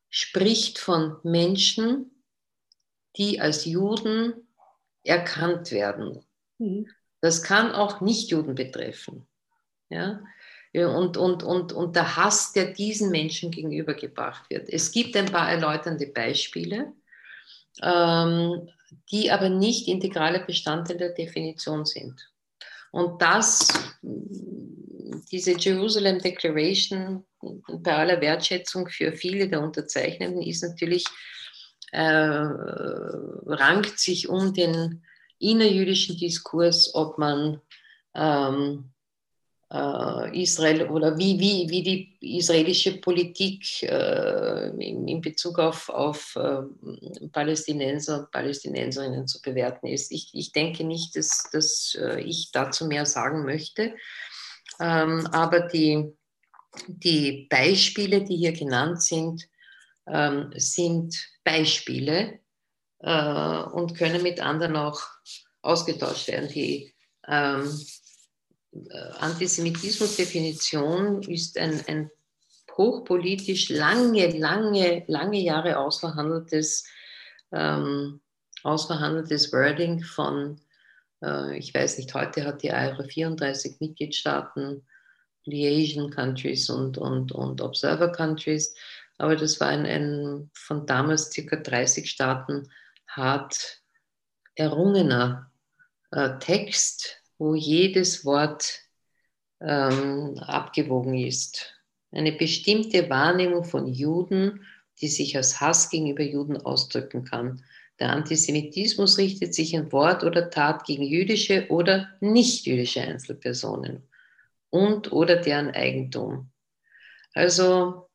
Speaker 2: spricht von Menschen, die als Juden erkannt werden. Mhm. Das kann auch Nichtjuden betreffen. Ja? Und, und, und, und der Hass, der diesen Menschen gegenübergebracht wird. Es gibt ein paar erläuternde Beispiele ähm, die aber nicht integrale Bestandteil der Definition sind. Und das, diese Jerusalem Declaration, bei aller Wertschätzung für viele der Unterzeichnenden, ist natürlich, äh, rankt sich um den innerjüdischen Diskurs, ob man ähm, äh, Israel oder wie, wie, wie die israelische Politik äh, in, in, Bezug auf, auf äh, Palästinenser und Palästinenserinnen zu bewerten ist. Ich, ich denke nicht, dass, dass äh, ich dazu mehr sagen möchte, ähm, aber die, die Beispiele, die hier genannt sind, ähm, sind Beispiele äh, und können mit anderen auch ausgetauscht werden. Die ähm, äh, Antisemitismus-Definition ist ein, ein hochpolitisch lange, lange, lange Jahre ausverhandeltes, ähm, ausverhandeltes Wording von, äh, ich weiß nicht, heute hat die Euro 34 Mitgliedstaaten, Liaison Countries und, und, und Observer Countries, aber das war ein, ein von damals circa 30 Staaten hart errungener äh, Text, wo jedes Wort ähm, abgewogen ist. Eine bestimmte Wahrnehmung von Juden, die sich als Hass gegenüber Juden ausdrücken kann. Der Antisemitismus richtet sich in Wort oder Tat gegen jüdische oder nicht-jüdische Einzelpersonen und oder deren Eigentum. Also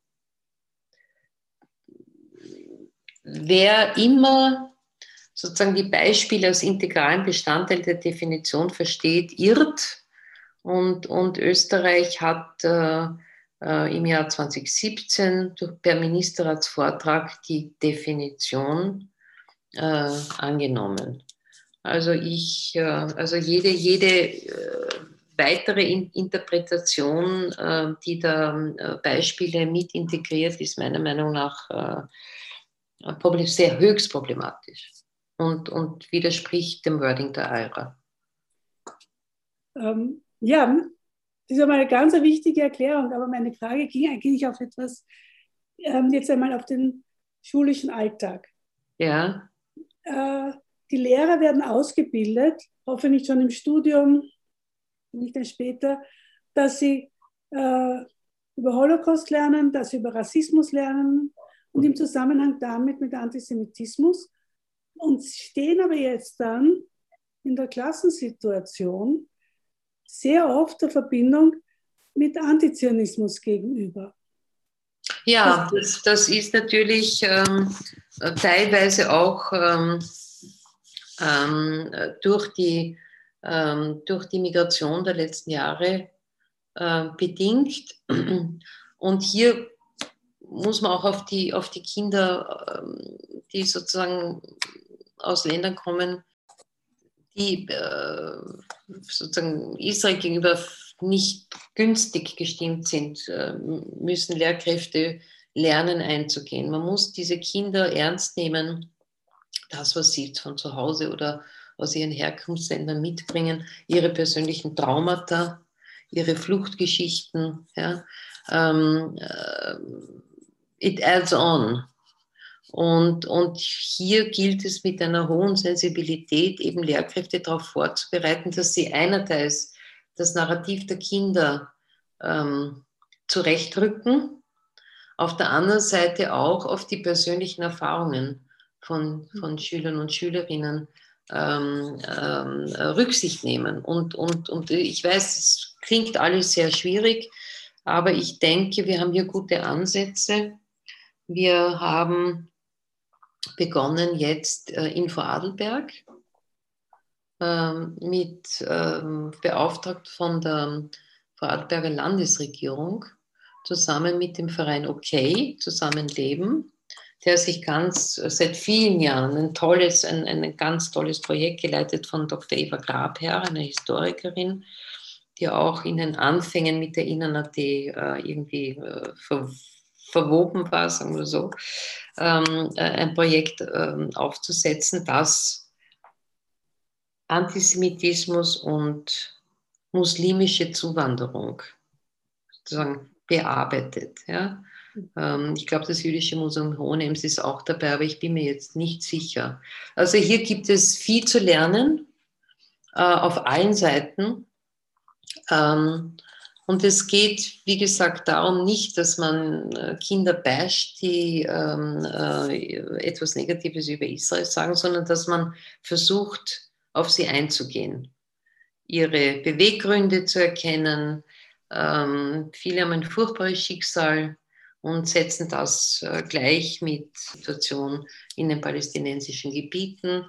Speaker 2: wer immer sozusagen die Beispiele als integralen Bestandteil der Definition versteht, irrt. Und, und Österreich hat äh, äh, im Jahr 2017 durch, per Ministerratsvortrag die Definition äh, angenommen. Also ich, äh, also jede, jede äh, weitere in Interpretation, äh, die da äh, Beispiele mit integriert, ist meiner Meinung nach äh, sehr höchst problematisch und, und widerspricht dem Wording der Eira.
Speaker 1: Ähm, ja, das ist einmal eine ganz wichtige Erklärung, aber meine Frage ging eigentlich auf etwas, ähm, jetzt einmal auf den schulischen Alltag.
Speaker 2: Ja.
Speaker 1: Äh, die Lehrer werden ausgebildet, hoffentlich schon im Studium, nicht erst später, dass sie äh, über Holocaust lernen, dass sie über Rassismus lernen und im Zusammenhang damit mit Antisemitismus und stehen aber jetzt dann in der Klassensituation sehr oft der Verbindung mit Antizionismus gegenüber.
Speaker 2: Ja, das, das ist natürlich ähm, teilweise auch ähm, ähm, durch, die, durch die Migration der letzten Jahre äh, bedingt. Und hier muss man auch auf die, auf die Kinder, ähm, die sozusagen aus Ländern kommen, die äh, sozusagen Israel gegenüber nicht günstig gestimmt sind, äh, müssen Lehrkräfte lernen einzugehen. Man muss diese Kinder ernst nehmen, das, was sie von zu Hause oder aus ihren Herkunftsländern mitbringen, ihre persönlichen Traumata, ihre Fluchtgeschichten. Ja. Ähm, äh, it adds on. Und, und hier gilt es mit einer hohen Sensibilität, eben Lehrkräfte darauf vorzubereiten, dass sie einerseits das Narrativ der Kinder ähm, zurechtrücken, auf der anderen Seite auch auf die persönlichen Erfahrungen von, von Schülern und Schülerinnen ähm, ähm, Rücksicht nehmen. Und, und, und ich weiß, es klingt alles sehr schwierig, aber ich denke, wir haben hier gute Ansätze. Wir haben begonnen jetzt äh, in Vorarlberg ähm, mit ähm, beauftragt von der Vorarlberger Landesregierung zusammen mit dem Verein OK Zusammenleben, der sich ganz seit vielen Jahren ein tolles, ein, ein ganz tolles Projekt geleitet von Dr. Eva Grabherr, einer Historikerin, die auch in den Anfängen mit der Innern.at äh, irgendwie äh, ver verwoben war, sagen wir so, ähm, äh, ein Projekt ähm, aufzusetzen, das Antisemitismus und muslimische Zuwanderung sozusagen bearbeitet. Ja? Ähm, ich glaube, das Jüdische Museum Hohenems ist auch dabei, aber ich bin mir jetzt nicht sicher. Also hier gibt es viel zu lernen äh, auf allen Seiten. Ähm, und es geht, wie gesagt, darum nicht, dass man äh, Kinder basht, die ähm, äh, etwas Negatives über Israel sagen, sondern dass man versucht, auf sie einzugehen, ihre Beweggründe zu erkennen. Viele haben ein furchtbares Schicksal und setzen das äh, gleich mit Situation in den palästinensischen Gebieten.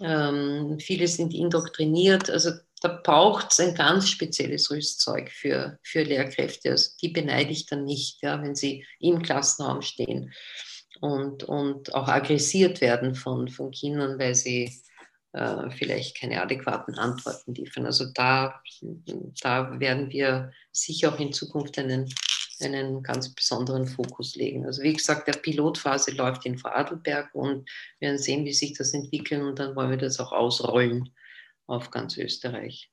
Speaker 2: Ähm, viele sind indoktriniert. Also da braucht es ein ganz spezielles Rüstzeug für, für Lehrkräfte. Also die beneide ich dann nicht, ja, wenn sie im Klassenraum stehen und, und auch aggressiert werden von, von Kindern, weil sie äh, vielleicht keine adäquaten Antworten liefern. Also da, da werden wir sicher auch in Zukunft einen, einen ganz besonderen Fokus legen. Also wie gesagt, der Pilotphase läuft in Vorarlberg und wir werden sehen, wie sich das entwickelt und dann wollen wir das auch ausrollen auf ganz Österreich.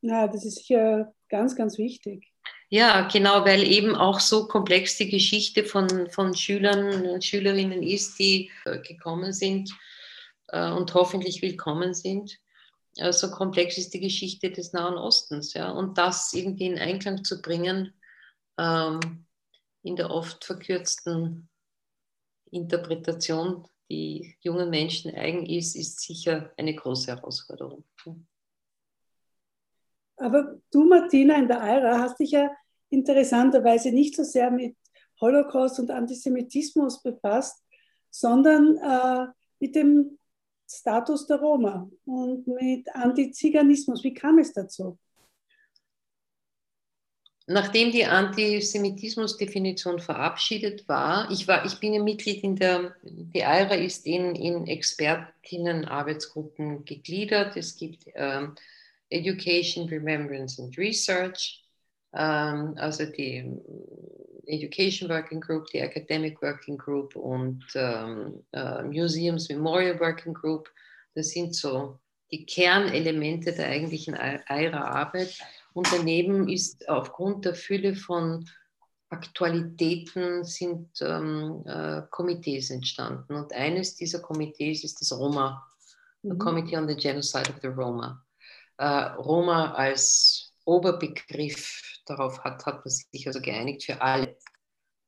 Speaker 1: Ja, das ist sicher ganz, ganz wichtig.
Speaker 2: Ja, genau, weil eben auch so komplex die Geschichte von, von Schülern und Schülerinnen ist, die äh, gekommen sind äh, und hoffentlich willkommen sind. Äh, so komplex ist die Geschichte des Nahen Ostens. Ja? Und das irgendwie in Einklang zu bringen ähm, in der oft verkürzten Interpretation die jungen Menschen eigen ist, ist sicher eine große Herausforderung.
Speaker 1: Aber du, Martina, in der AIRA hast dich ja interessanterweise nicht so sehr mit Holocaust und Antisemitismus befasst, sondern äh, mit dem Status der Roma und mit Antiziganismus. Wie kam es dazu?
Speaker 2: Nachdem die Antisemitismusdefinition verabschiedet war, ich, war, ich bin ja Mitglied in der, die AIRA ist in, in Expertinnenarbeitsgruppen gegliedert. Es gibt ähm, Education, Remembrance and Research, ähm, also die Education Working Group, die Academic Working Group und ähm, äh, Museums Memorial Working Group. Das sind so die Kernelemente der eigentlichen EIRA-Arbeit. Und daneben ist aufgrund der Fülle von Aktualitäten sind ähm, äh, Komitees entstanden. Und eines dieser Komitees ist das Roma, mhm. Committee on the Genocide of the Roma. Äh, Roma als Oberbegriff, darauf hat, hat man sich also geeinigt für alle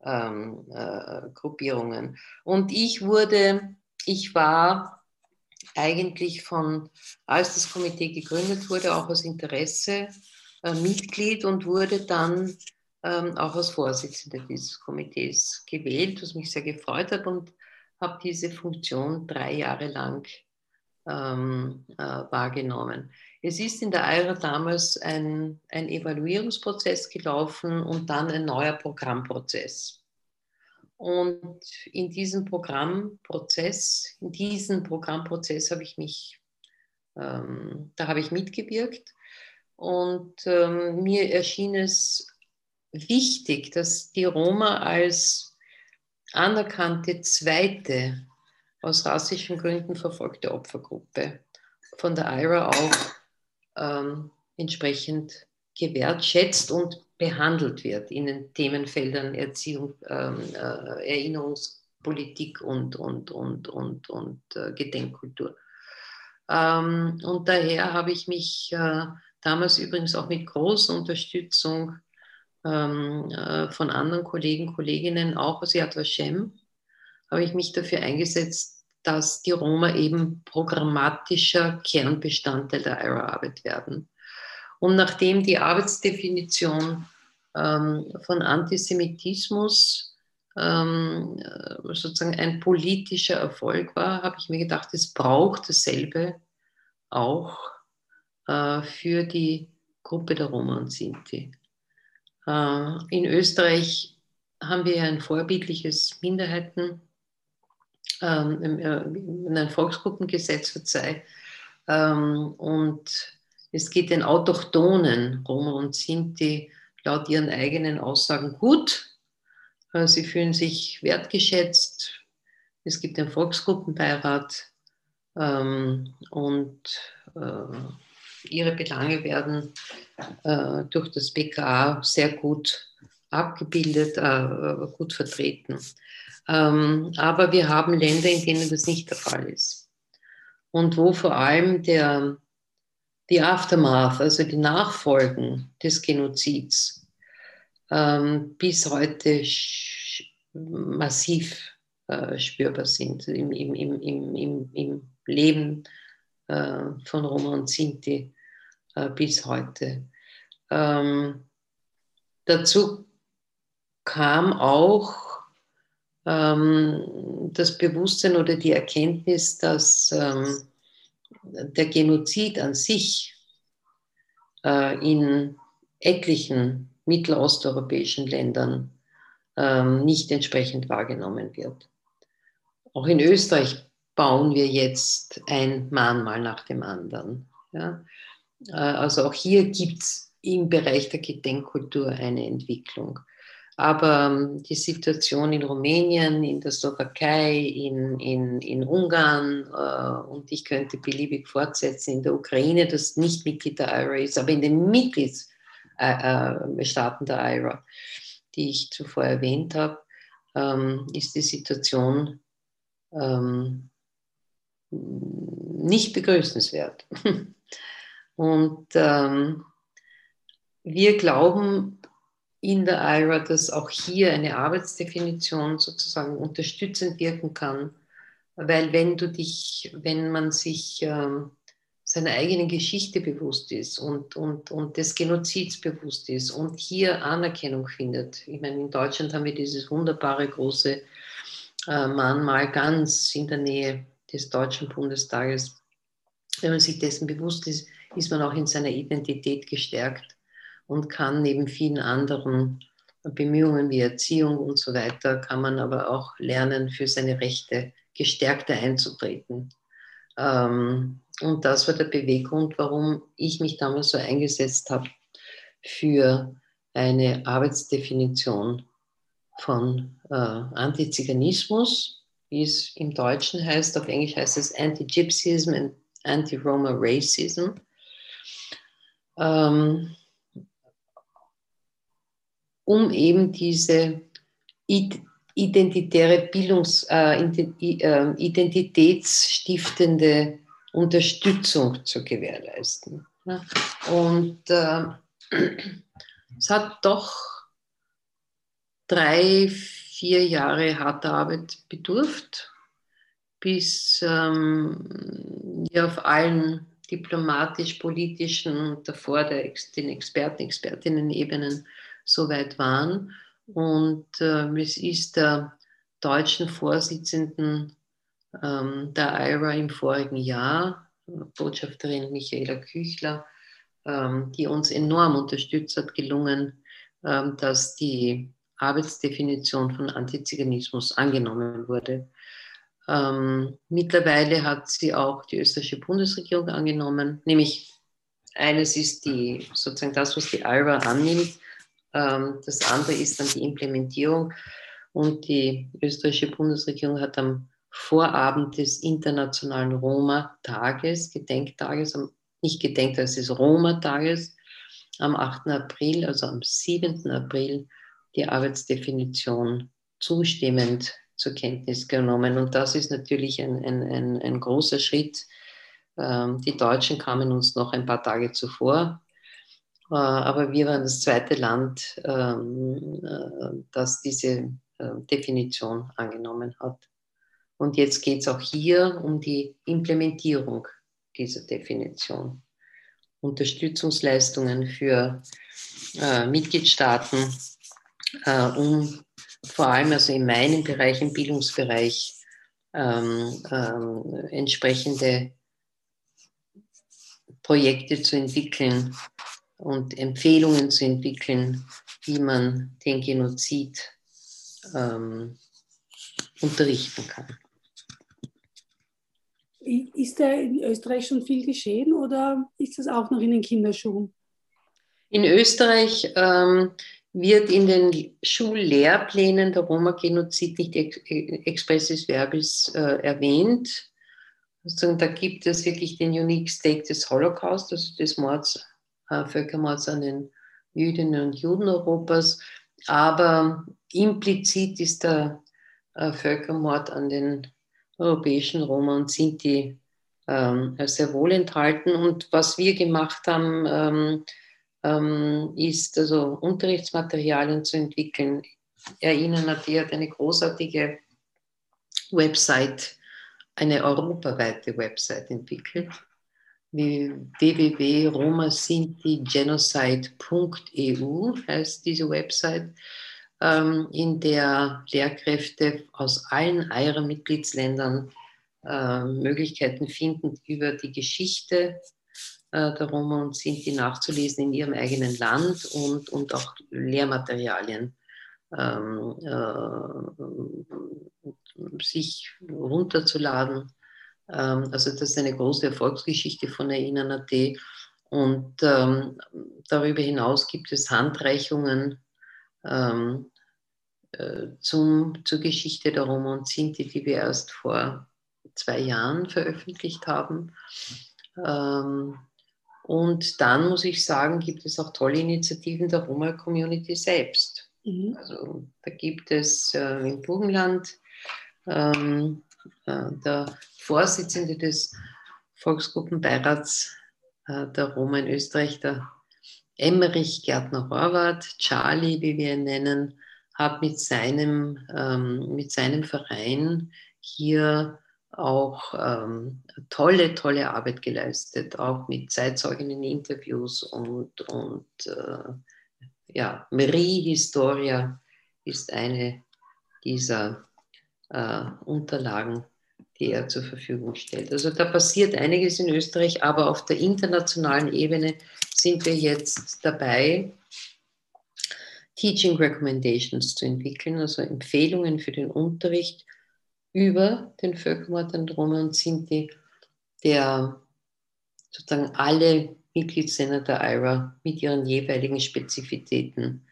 Speaker 2: ähm, äh, Gruppierungen. Und ich wurde, ich war eigentlich von, als das Komitee gegründet wurde, auch aus Interesse äh, Mitglied und wurde dann ähm, auch als Vorsitzende dieses Komitees gewählt, was mich sehr gefreut hat und habe diese Funktion drei Jahre lang ähm, äh, wahrgenommen. Es ist in der EIRA damals ein, ein Evaluierungsprozess gelaufen und dann ein neuer Programmprozess. Und in diesem Programmprozess, in diesen Programmprozess habe ich mich, ähm, da habe ich mitgewirkt. Und ähm, mir erschien es wichtig, dass die Roma als anerkannte zweite aus rassischen Gründen verfolgte Opfergruppe von der IRA auch ähm, entsprechend gewertschätzt und behandelt wird in den Themenfeldern Erziehung, ähm, äh, Erinnerungspolitik und, und, und, und, und äh, Gedenkkultur. Ähm, und daher habe ich mich äh, damals übrigens auch mit großer Unterstützung ähm, äh, von anderen Kollegen, Kolleginnen, auch aus Yad Vashem, habe ich mich dafür eingesetzt, dass die Roma eben programmatischer Kernbestandteil der IRA-Arbeit werden. Und nachdem die Arbeitsdefinition ähm, von Antisemitismus ähm, äh, sozusagen ein politischer Erfolg war, habe ich mir gedacht, es braucht dasselbe auch äh, für die Gruppe der Roma und Sinti. Äh, in Österreich haben wir ein vorbildliches Minderheiten, ähm, äh, ein Volksgruppengesetz, verzeih. Ähm, und es geht den Autochtonen, Roma und Sinti, laut ihren eigenen Aussagen gut. Äh, sie fühlen sich wertgeschätzt. Es gibt einen Volksgruppenbeirat ähm, und ihre Belange werden äh, durch das BKA sehr gut abgebildet, äh, gut vertreten. Ähm, aber wir haben Länder, in denen das nicht der Fall ist. Und wo vor allem der, die Aftermath, also die Nachfolgen des Genozids, ähm, bis heute massiv äh, spürbar sind im, im, im, im, im Leben von Roma und Sinti äh, bis heute. Ähm, dazu kam auch ähm, das Bewusstsein oder die Erkenntnis, dass ähm, der Genozid an sich äh, in etlichen mittelosteuropäischen Ländern ähm, nicht entsprechend wahrgenommen wird. Auch in Österreich bauen wir jetzt ein Mahnmal nach dem anderen. Ja? Äh, also auch hier gibt es im Bereich der Gedenkkultur eine Entwicklung. Aber ähm, die Situation in Rumänien, in der Slowakei, in, in, in Ungarn äh, und ich könnte beliebig fortsetzen, in der Ukraine, das nicht Mitglied der IRA ist, aber in den Mitgliedsstaaten äh, der IRA, die ich zuvor erwähnt habe, ähm, ist die Situation ähm, nicht begrüßenswert. Und ähm, wir glauben in der IRA, dass auch hier eine Arbeitsdefinition sozusagen unterstützend wirken kann, weil wenn du dich, wenn man sich ähm, seiner eigenen Geschichte bewusst ist und, und, und des Genozids bewusst ist und hier Anerkennung findet. Ich meine, in Deutschland haben wir dieses wunderbare große äh, Mahnmal ganz in der Nähe des Deutschen Bundestages. Wenn man sich dessen bewusst ist, ist man auch in seiner Identität gestärkt und kann neben vielen anderen Bemühungen wie Erziehung und so weiter, kann man aber auch lernen, für seine Rechte gestärkter einzutreten. Ähm, und das war der Beweggrund, warum ich mich damals so eingesetzt habe für eine Arbeitsdefinition von äh, Antiziganismus, wie es im Deutschen heißt. Auf Englisch heißt es Anti-Gypsyism und Anti-Roma Racism. Ähm, um eben diese identitäre Bildungs-, äh, äh, identitätsstiftende Unterstützung zu gewährleisten. Und äh, es hat doch drei, vier Jahre harter Arbeit bedurft, bis ähm, wir auf allen diplomatisch-politischen und davor der, den Experten, Expertinnen-Ebenen so weit waren. Und äh, es ist der deutschen Vorsitzenden ähm, der IRA im vorigen Jahr, Botschafterin Michaela Küchler, ähm, die uns enorm unterstützt hat, gelungen, ähm, dass die Arbeitsdefinition von Antiziganismus angenommen wurde. Ähm, mittlerweile hat sie auch die österreichische Bundesregierung angenommen, nämlich eines ist die, sozusagen das, was die ALBA annimmt, ähm, das andere ist dann die Implementierung und die österreichische Bundesregierung hat am Vorabend des Internationalen Roma-Tages, Gedenktages, nicht Gedenktages, des Roma-Tages, am 8. April, also am 7. April, die Arbeitsdefinition zustimmend zur Kenntnis genommen. Und das ist natürlich ein, ein, ein, ein großer Schritt. Ähm, die Deutschen kamen uns noch ein paar Tage zuvor, äh, aber wir waren das zweite Land, ähm, äh, das diese äh, Definition angenommen hat. Und jetzt geht es auch hier um die Implementierung dieser Definition. Unterstützungsleistungen für Mitgliedstaaten, äh, um vor allem also in meinem Bereich, im Bildungsbereich, ähm, ähm, entsprechende Projekte zu entwickeln und Empfehlungen zu entwickeln, wie man den Genozid ähm, unterrichten kann.
Speaker 1: Ist da in Österreich schon viel geschehen oder ist das auch noch in den Kinderschuhen?
Speaker 2: In Österreich ähm, wird in den Schullehrplänen der Roma-Genozid nicht ex expressis verbis äh, erwähnt. Also, da gibt es wirklich den Unique Stake des Holocaust, also des Mords, äh, Völkermords an den Jüdinnen und Juden Europas. Aber implizit ist der äh, Völkermord an den europäischen Roma und Sinti ähm, sehr wohl enthalten. Und was wir gemacht haben, ähm, ist also Unterrichtsmaterialien zu entwickeln. Erinnern hat die hat eine großartige Website, eine europaweite Website entwickelt, www.romasintigenocide.eu heißt diese Website, ähm, in der Lehrkräfte aus allen EIRA-Mitgliedsländern äh, Möglichkeiten finden, über die Geschichte der Roma und Sinti nachzulesen in ihrem eigenen Land und, und auch Lehrmaterialien ähm, äh, sich runterzuladen. Ähm, also das ist eine große Erfolgsgeschichte von der INANAT. Und ähm, darüber hinaus gibt es Handreichungen ähm, äh, zum, zur Geschichte der Roma und Sinti, die wir erst vor zwei Jahren veröffentlicht haben. Ähm, und dann muss ich sagen, gibt es auch tolle Initiativen der Roma-Community selbst. Mhm. Also da gibt es äh, im Burgenland ähm, äh, der Vorsitzende des Volksgruppenbeirats äh, der Roma in Österreich, der Emmerich Gärtner Horvath, Charlie, wie wir ihn nennen, hat mit seinem, ähm, mit seinem Verein hier auch ähm, tolle, tolle Arbeit geleistet, auch mit Zeitzeugen Interviews und, und äh, ja, Marie Historia ist eine dieser äh, Unterlagen, die er zur Verfügung stellt. Also da passiert einiges in Österreich, aber auf der internationalen Ebene sind wir jetzt dabei, Teaching Recommendations zu entwickeln, also Empfehlungen für den Unterricht über den Völkermord an Roma und Sinti der sozusagen alle Mitgliedsländer der IRA mit ihren jeweiligen Spezifitäten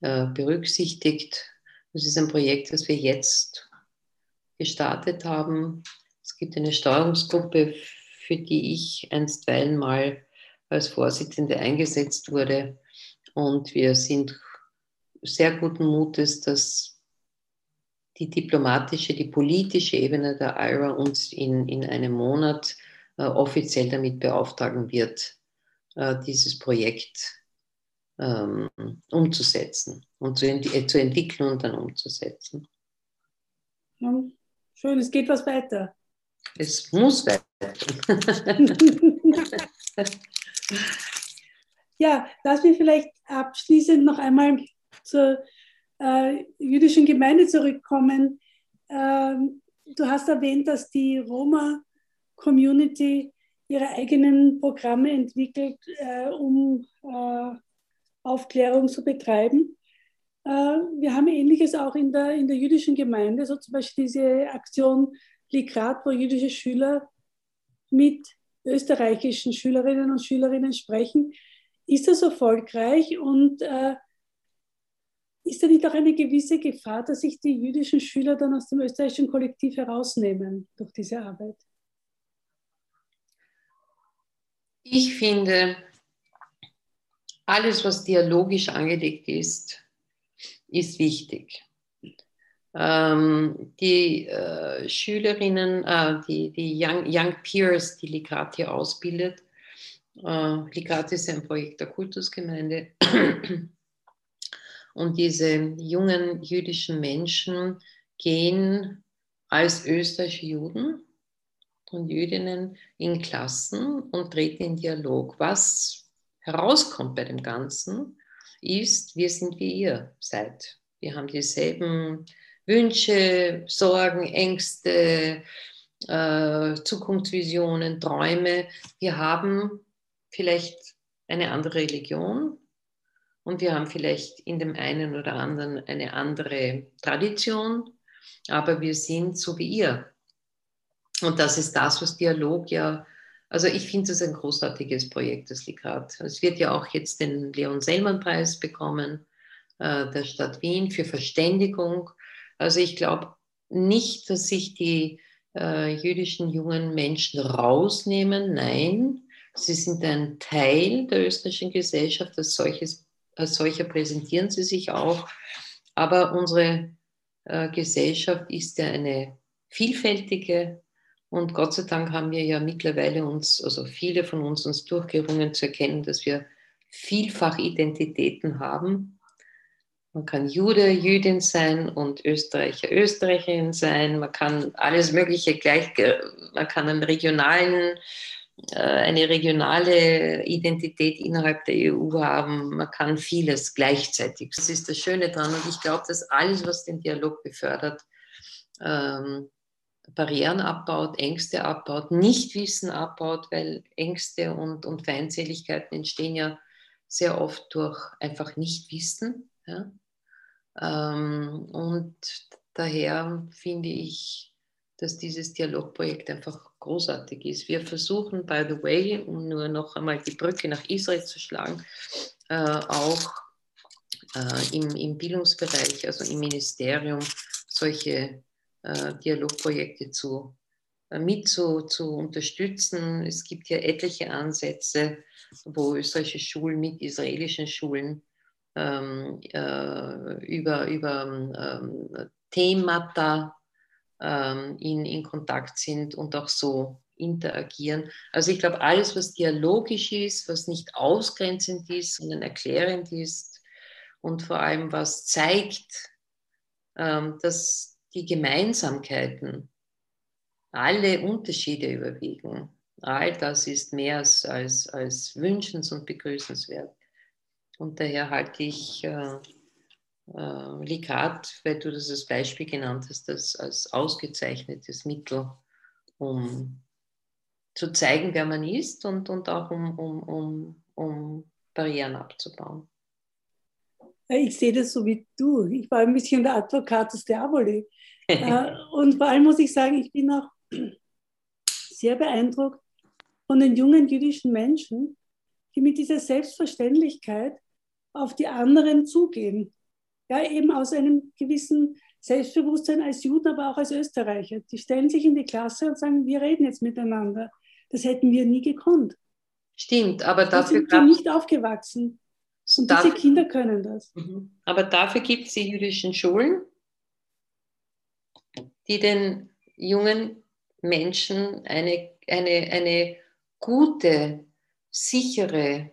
Speaker 2: äh, berücksichtigt. Das ist ein Projekt, das wir jetzt gestartet haben. Es gibt eine Steuerungsgruppe, für die ich einstweilen mal als Vorsitzende eingesetzt wurde. Und wir sind sehr guten Mutes, dass die diplomatische, die politische Ebene der IRA uns in, in einem Monat äh, offiziell damit beauftragen wird, äh, dieses Projekt ähm, umzusetzen und zu, äh, zu entwickeln und dann umzusetzen.
Speaker 1: Ja, schön, es geht was weiter.
Speaker 2: Es muss weiter.
Speaker 1: ja, lass mich vielleicht abschließend noch einmal zur äh, jüdischen Gemeinde zurückkommen. Ähm, du hast erwähnt, dass die Roma-Community ihre eigenen Programme entwickelt, äh, um äh, Aufklärung zu betreiben. Äh, wir haben Ähnliches auch in der, in der jüdischen Gemeinde, so zum Beispiel diese Aktion Likrat, wo jüdische Schüler mit österreichischen Schülerinnen und Schülerinnen sprechen. Ist das erfolgreich und äh, ist da nicht auch eine gewisse Gefahr, dass sich die jüdischen Schüler dann aus dem österreichischen Kollektiv herausnehmen durch diese Arbeit?
Speaker 2: Ich finde, alles, was dialogisch angelegt ist, ist wichtig. Ähm, die äh, Schülerinnen, äh, die, die Young, Young Peers, die Ligrat hier ausbildet, äh, Ligrat ist ein Projekt der Kultusgemeinde, und diese jungen jüdischen Menschen gehen als österreichische Juden und Jüdinnen in Klassen und treten in Dialog. Was herauskommt bei dem Ganzen, ist, wir sind wie ihr seid. Wir haben dieselben Wünsche, Sorgen, Ängste, äh, Zukunftsvisionen, Träume. Wir haben vielleicht eine andere Religion, und wir haben vielleicht in dem einen oder anderen eine andere Tradition, aber wir sind so wie ihr. Und das ist das, was Dialog ja, also ich finde es ein großartiges Projekt, das Likrat. Es wird ja auch jetzt den Leon Sellmann-Preis bekommen, äh, der Stadt Wien für Verständigung. Also ich glaube nicht, dass sich die äh, jüdischen jungen Menschen rausnehmen. Nein, sie sind ein Teil der österreichischen Gesellschaft. Als solches als solcher präsentieren sie sich auch. Aber unsere äh, Gesellschaft ist ja eine vielfältige und Gott sei Dank haben wir ja mittlerweile uns, also viele von uns uns durchgerungen zu erkennen, dass wir vielfach Identitäten haben. Man kann Jude, Jüdin sein und Österreicher, Österreicherin sein. Man kann alles Mögliche gleich, man kann einen regionalen äh, eine regionale Identität innerhalb der EU haben. Man kann vieles gleichzeitig. Das ist das Schöne daran. Und ich glaube, dass alles, was den Dialog befördert, ähm, Barrieren abbaut, Ängste abbaut, Nichtwissen abbaut, weil Ängste und, und Feindseligkeiten entstehen ja sehr oft durch einfach Nichtwissen. Ja? Ähm, und daher finde ich, dass dieses Dialogprojekt einfach großartig ist. Wir versuchen, by the way, um nur noch einmal die Brücke nach Israel zu schlagen, äh, auch äh, im, im, Bildungsbereich, also im Ministerium, solche äh, Dialogprojekte zu, äh, mit zu, zu unterstützen. Es gibt ja etliche Ansätze, wo österreichische Schulen mit israelischen Schulen ähm, äh, über, über ähm, Themata ähm, in, in Kontakt sind und auch so interagieren. Also ich glaube, alles, was dialogisch ist, was nicht ausgrenzend ist, sondern erklärend ist und vor allem was zeigt, ähm, dass die Gemeinsamkeiten alle Unterschiede überwiegen. All das ist mehr als, als, als wünschens- und begrüßenswert. Und daher halte ich äh, äh, Likat, weil du das als Beispiel genannt hast, das als ausgezeichnetes Mittel, um zu zeigen, wer man ist und, und auch um, um, um, um Barrieren abzubauen.
Speaker 1: Ich sehe das so wie du. Ich war ein bisschen der Advocatus Diaboli. Äh, und vor allem muss ich sagen, ich bin auch sehr beeindruckt von den jungen jüdischen Menschen, die mit dieser Selbstverständlichkeit auf die anderen zugehen. Ja, eben aus einem gewissen Selbstbewusstsein als Juden, aber auch als Österreicher. Die stellen sich in die Klasse und sagen, wir reden jetzt miteinander. Das hätten wir nie gekonnt.
Speaker 2: Stimmt, aber
Speaker 1: da
Speaker 2: dafür
Speaker 1: sind wir nicht aufgewachsen. Und dafür, diese Kinder können das.
Speaker 2: Mhm. Aber dafür gibt es die jüdischen Schulen, die den jungen Menschen eine, eine, eine gute, sichere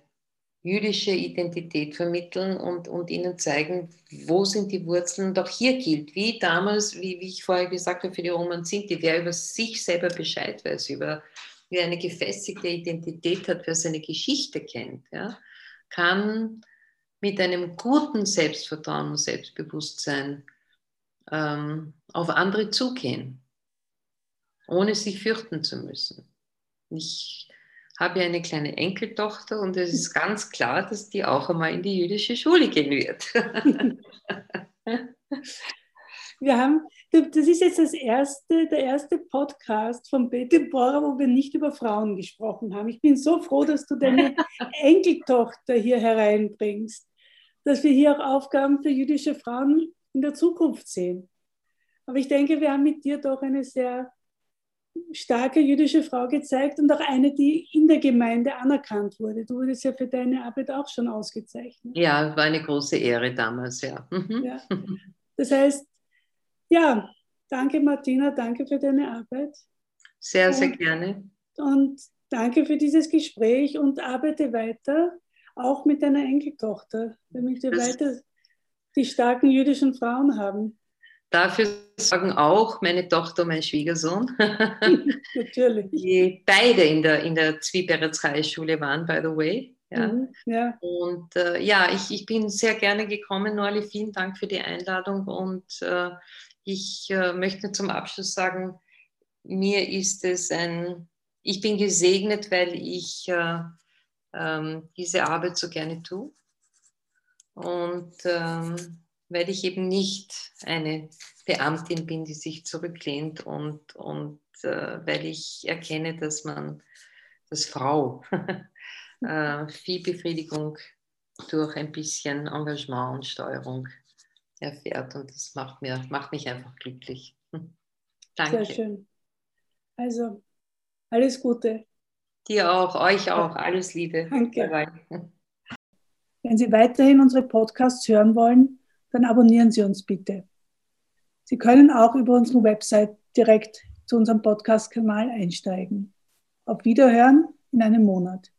Speaker 2: jüdische Identität vermitteln und, und ihnen zeigen, wo sind die Wurzeln. Und auch hier gilt, wie damals, wie, wie ich vorher gesagt habe, für die Roman Sinti, wer über sich selber Bescheid weiß, über wie eine gefestigte Identität hat, wer seine Geschichte kennt, ja, kann mit einem guten Selbstvertrauen und Selbstbewusstsein ähm, auf andere zugehen, ohne sich fürchten zu müssen. Ich habe ja eine kleine Enkeltochter und es ist ganz klar, dass die auch einmal in die jüdische Schule gehen wird.
Speaker 1: Wir haben, das ist jetzt das erste, der erste Podcast von Bete Bora, wo wir nicht über Frauen gesprochen haben. Ich bin so froh, dass du deine Enkeltochter hier hereinbringst, dass wir hier auch Aufgaben für jüdische Frauen in der Zukunft sehen. Aber ich denke, wir haben mit dir doch eine sehr starke jüdische Frau gezeigt und auch eine, die in der Gemeinde anerkannt wurde. Du wurdest ja für deine Arbeit auch schon ausgezeichnet.
Speaker 2: Ja, war eine große Ehre damals, ja.
Speaker 1: Mhm. ja. Das heißt, ja, danke Martina, danke für deine Arbeit.
Speaker 2: Sehr, sehr und, gerne.
Speaker 1: Und danke für dieses Gespräch und arbeite weiter, auch mit deiner Enkeltochter, damit wir das weiter die starken jüdischen Frauen haben.
Speaker 2: Dafür sorgen auch meine Tochter und mein Schwiegersohn,
Speaker 1: Natürlich.
Speaker 2: die beide in der, in der Zwieberetzreihe-Schule waren, by the way. Ja. Mhm, ja. Und äh, ja, ich, ich bin sehr gerne gekommen, Norli. Vielen Dank für die Einladung. Und äh, ich äh, möchte zum Abschluss sagen, mir ist es ein, ich bin gesegnet, weil ich äh, ähm, diese Arbeit so gerne tue. Und ähm, weil ich eben nicht eine Beamtin bin, die sich zurücklehnt und, und äh, weil ich erkenne, dass man als Frau äh, viel Befriedigung durch ein bisschen Engagement und Steuerung erfährt und das macht, mir, macht mich einfach glücklich.
Speaker 1: Danke. Sehr schön. Also, alles Gute.
Speaker 2: Dir auch, euch auch. Alles Liebe.
Speaker 1: Danke. Bye bye. Wenn Sie weiterhin unsere Podcasts hören wollen, dann abonnieren Sie uns bitte. Sie können auch über unsere Website direkt zu unserem Podcast-Kanal einsteigen. Auf Wiederhören in einem Monat.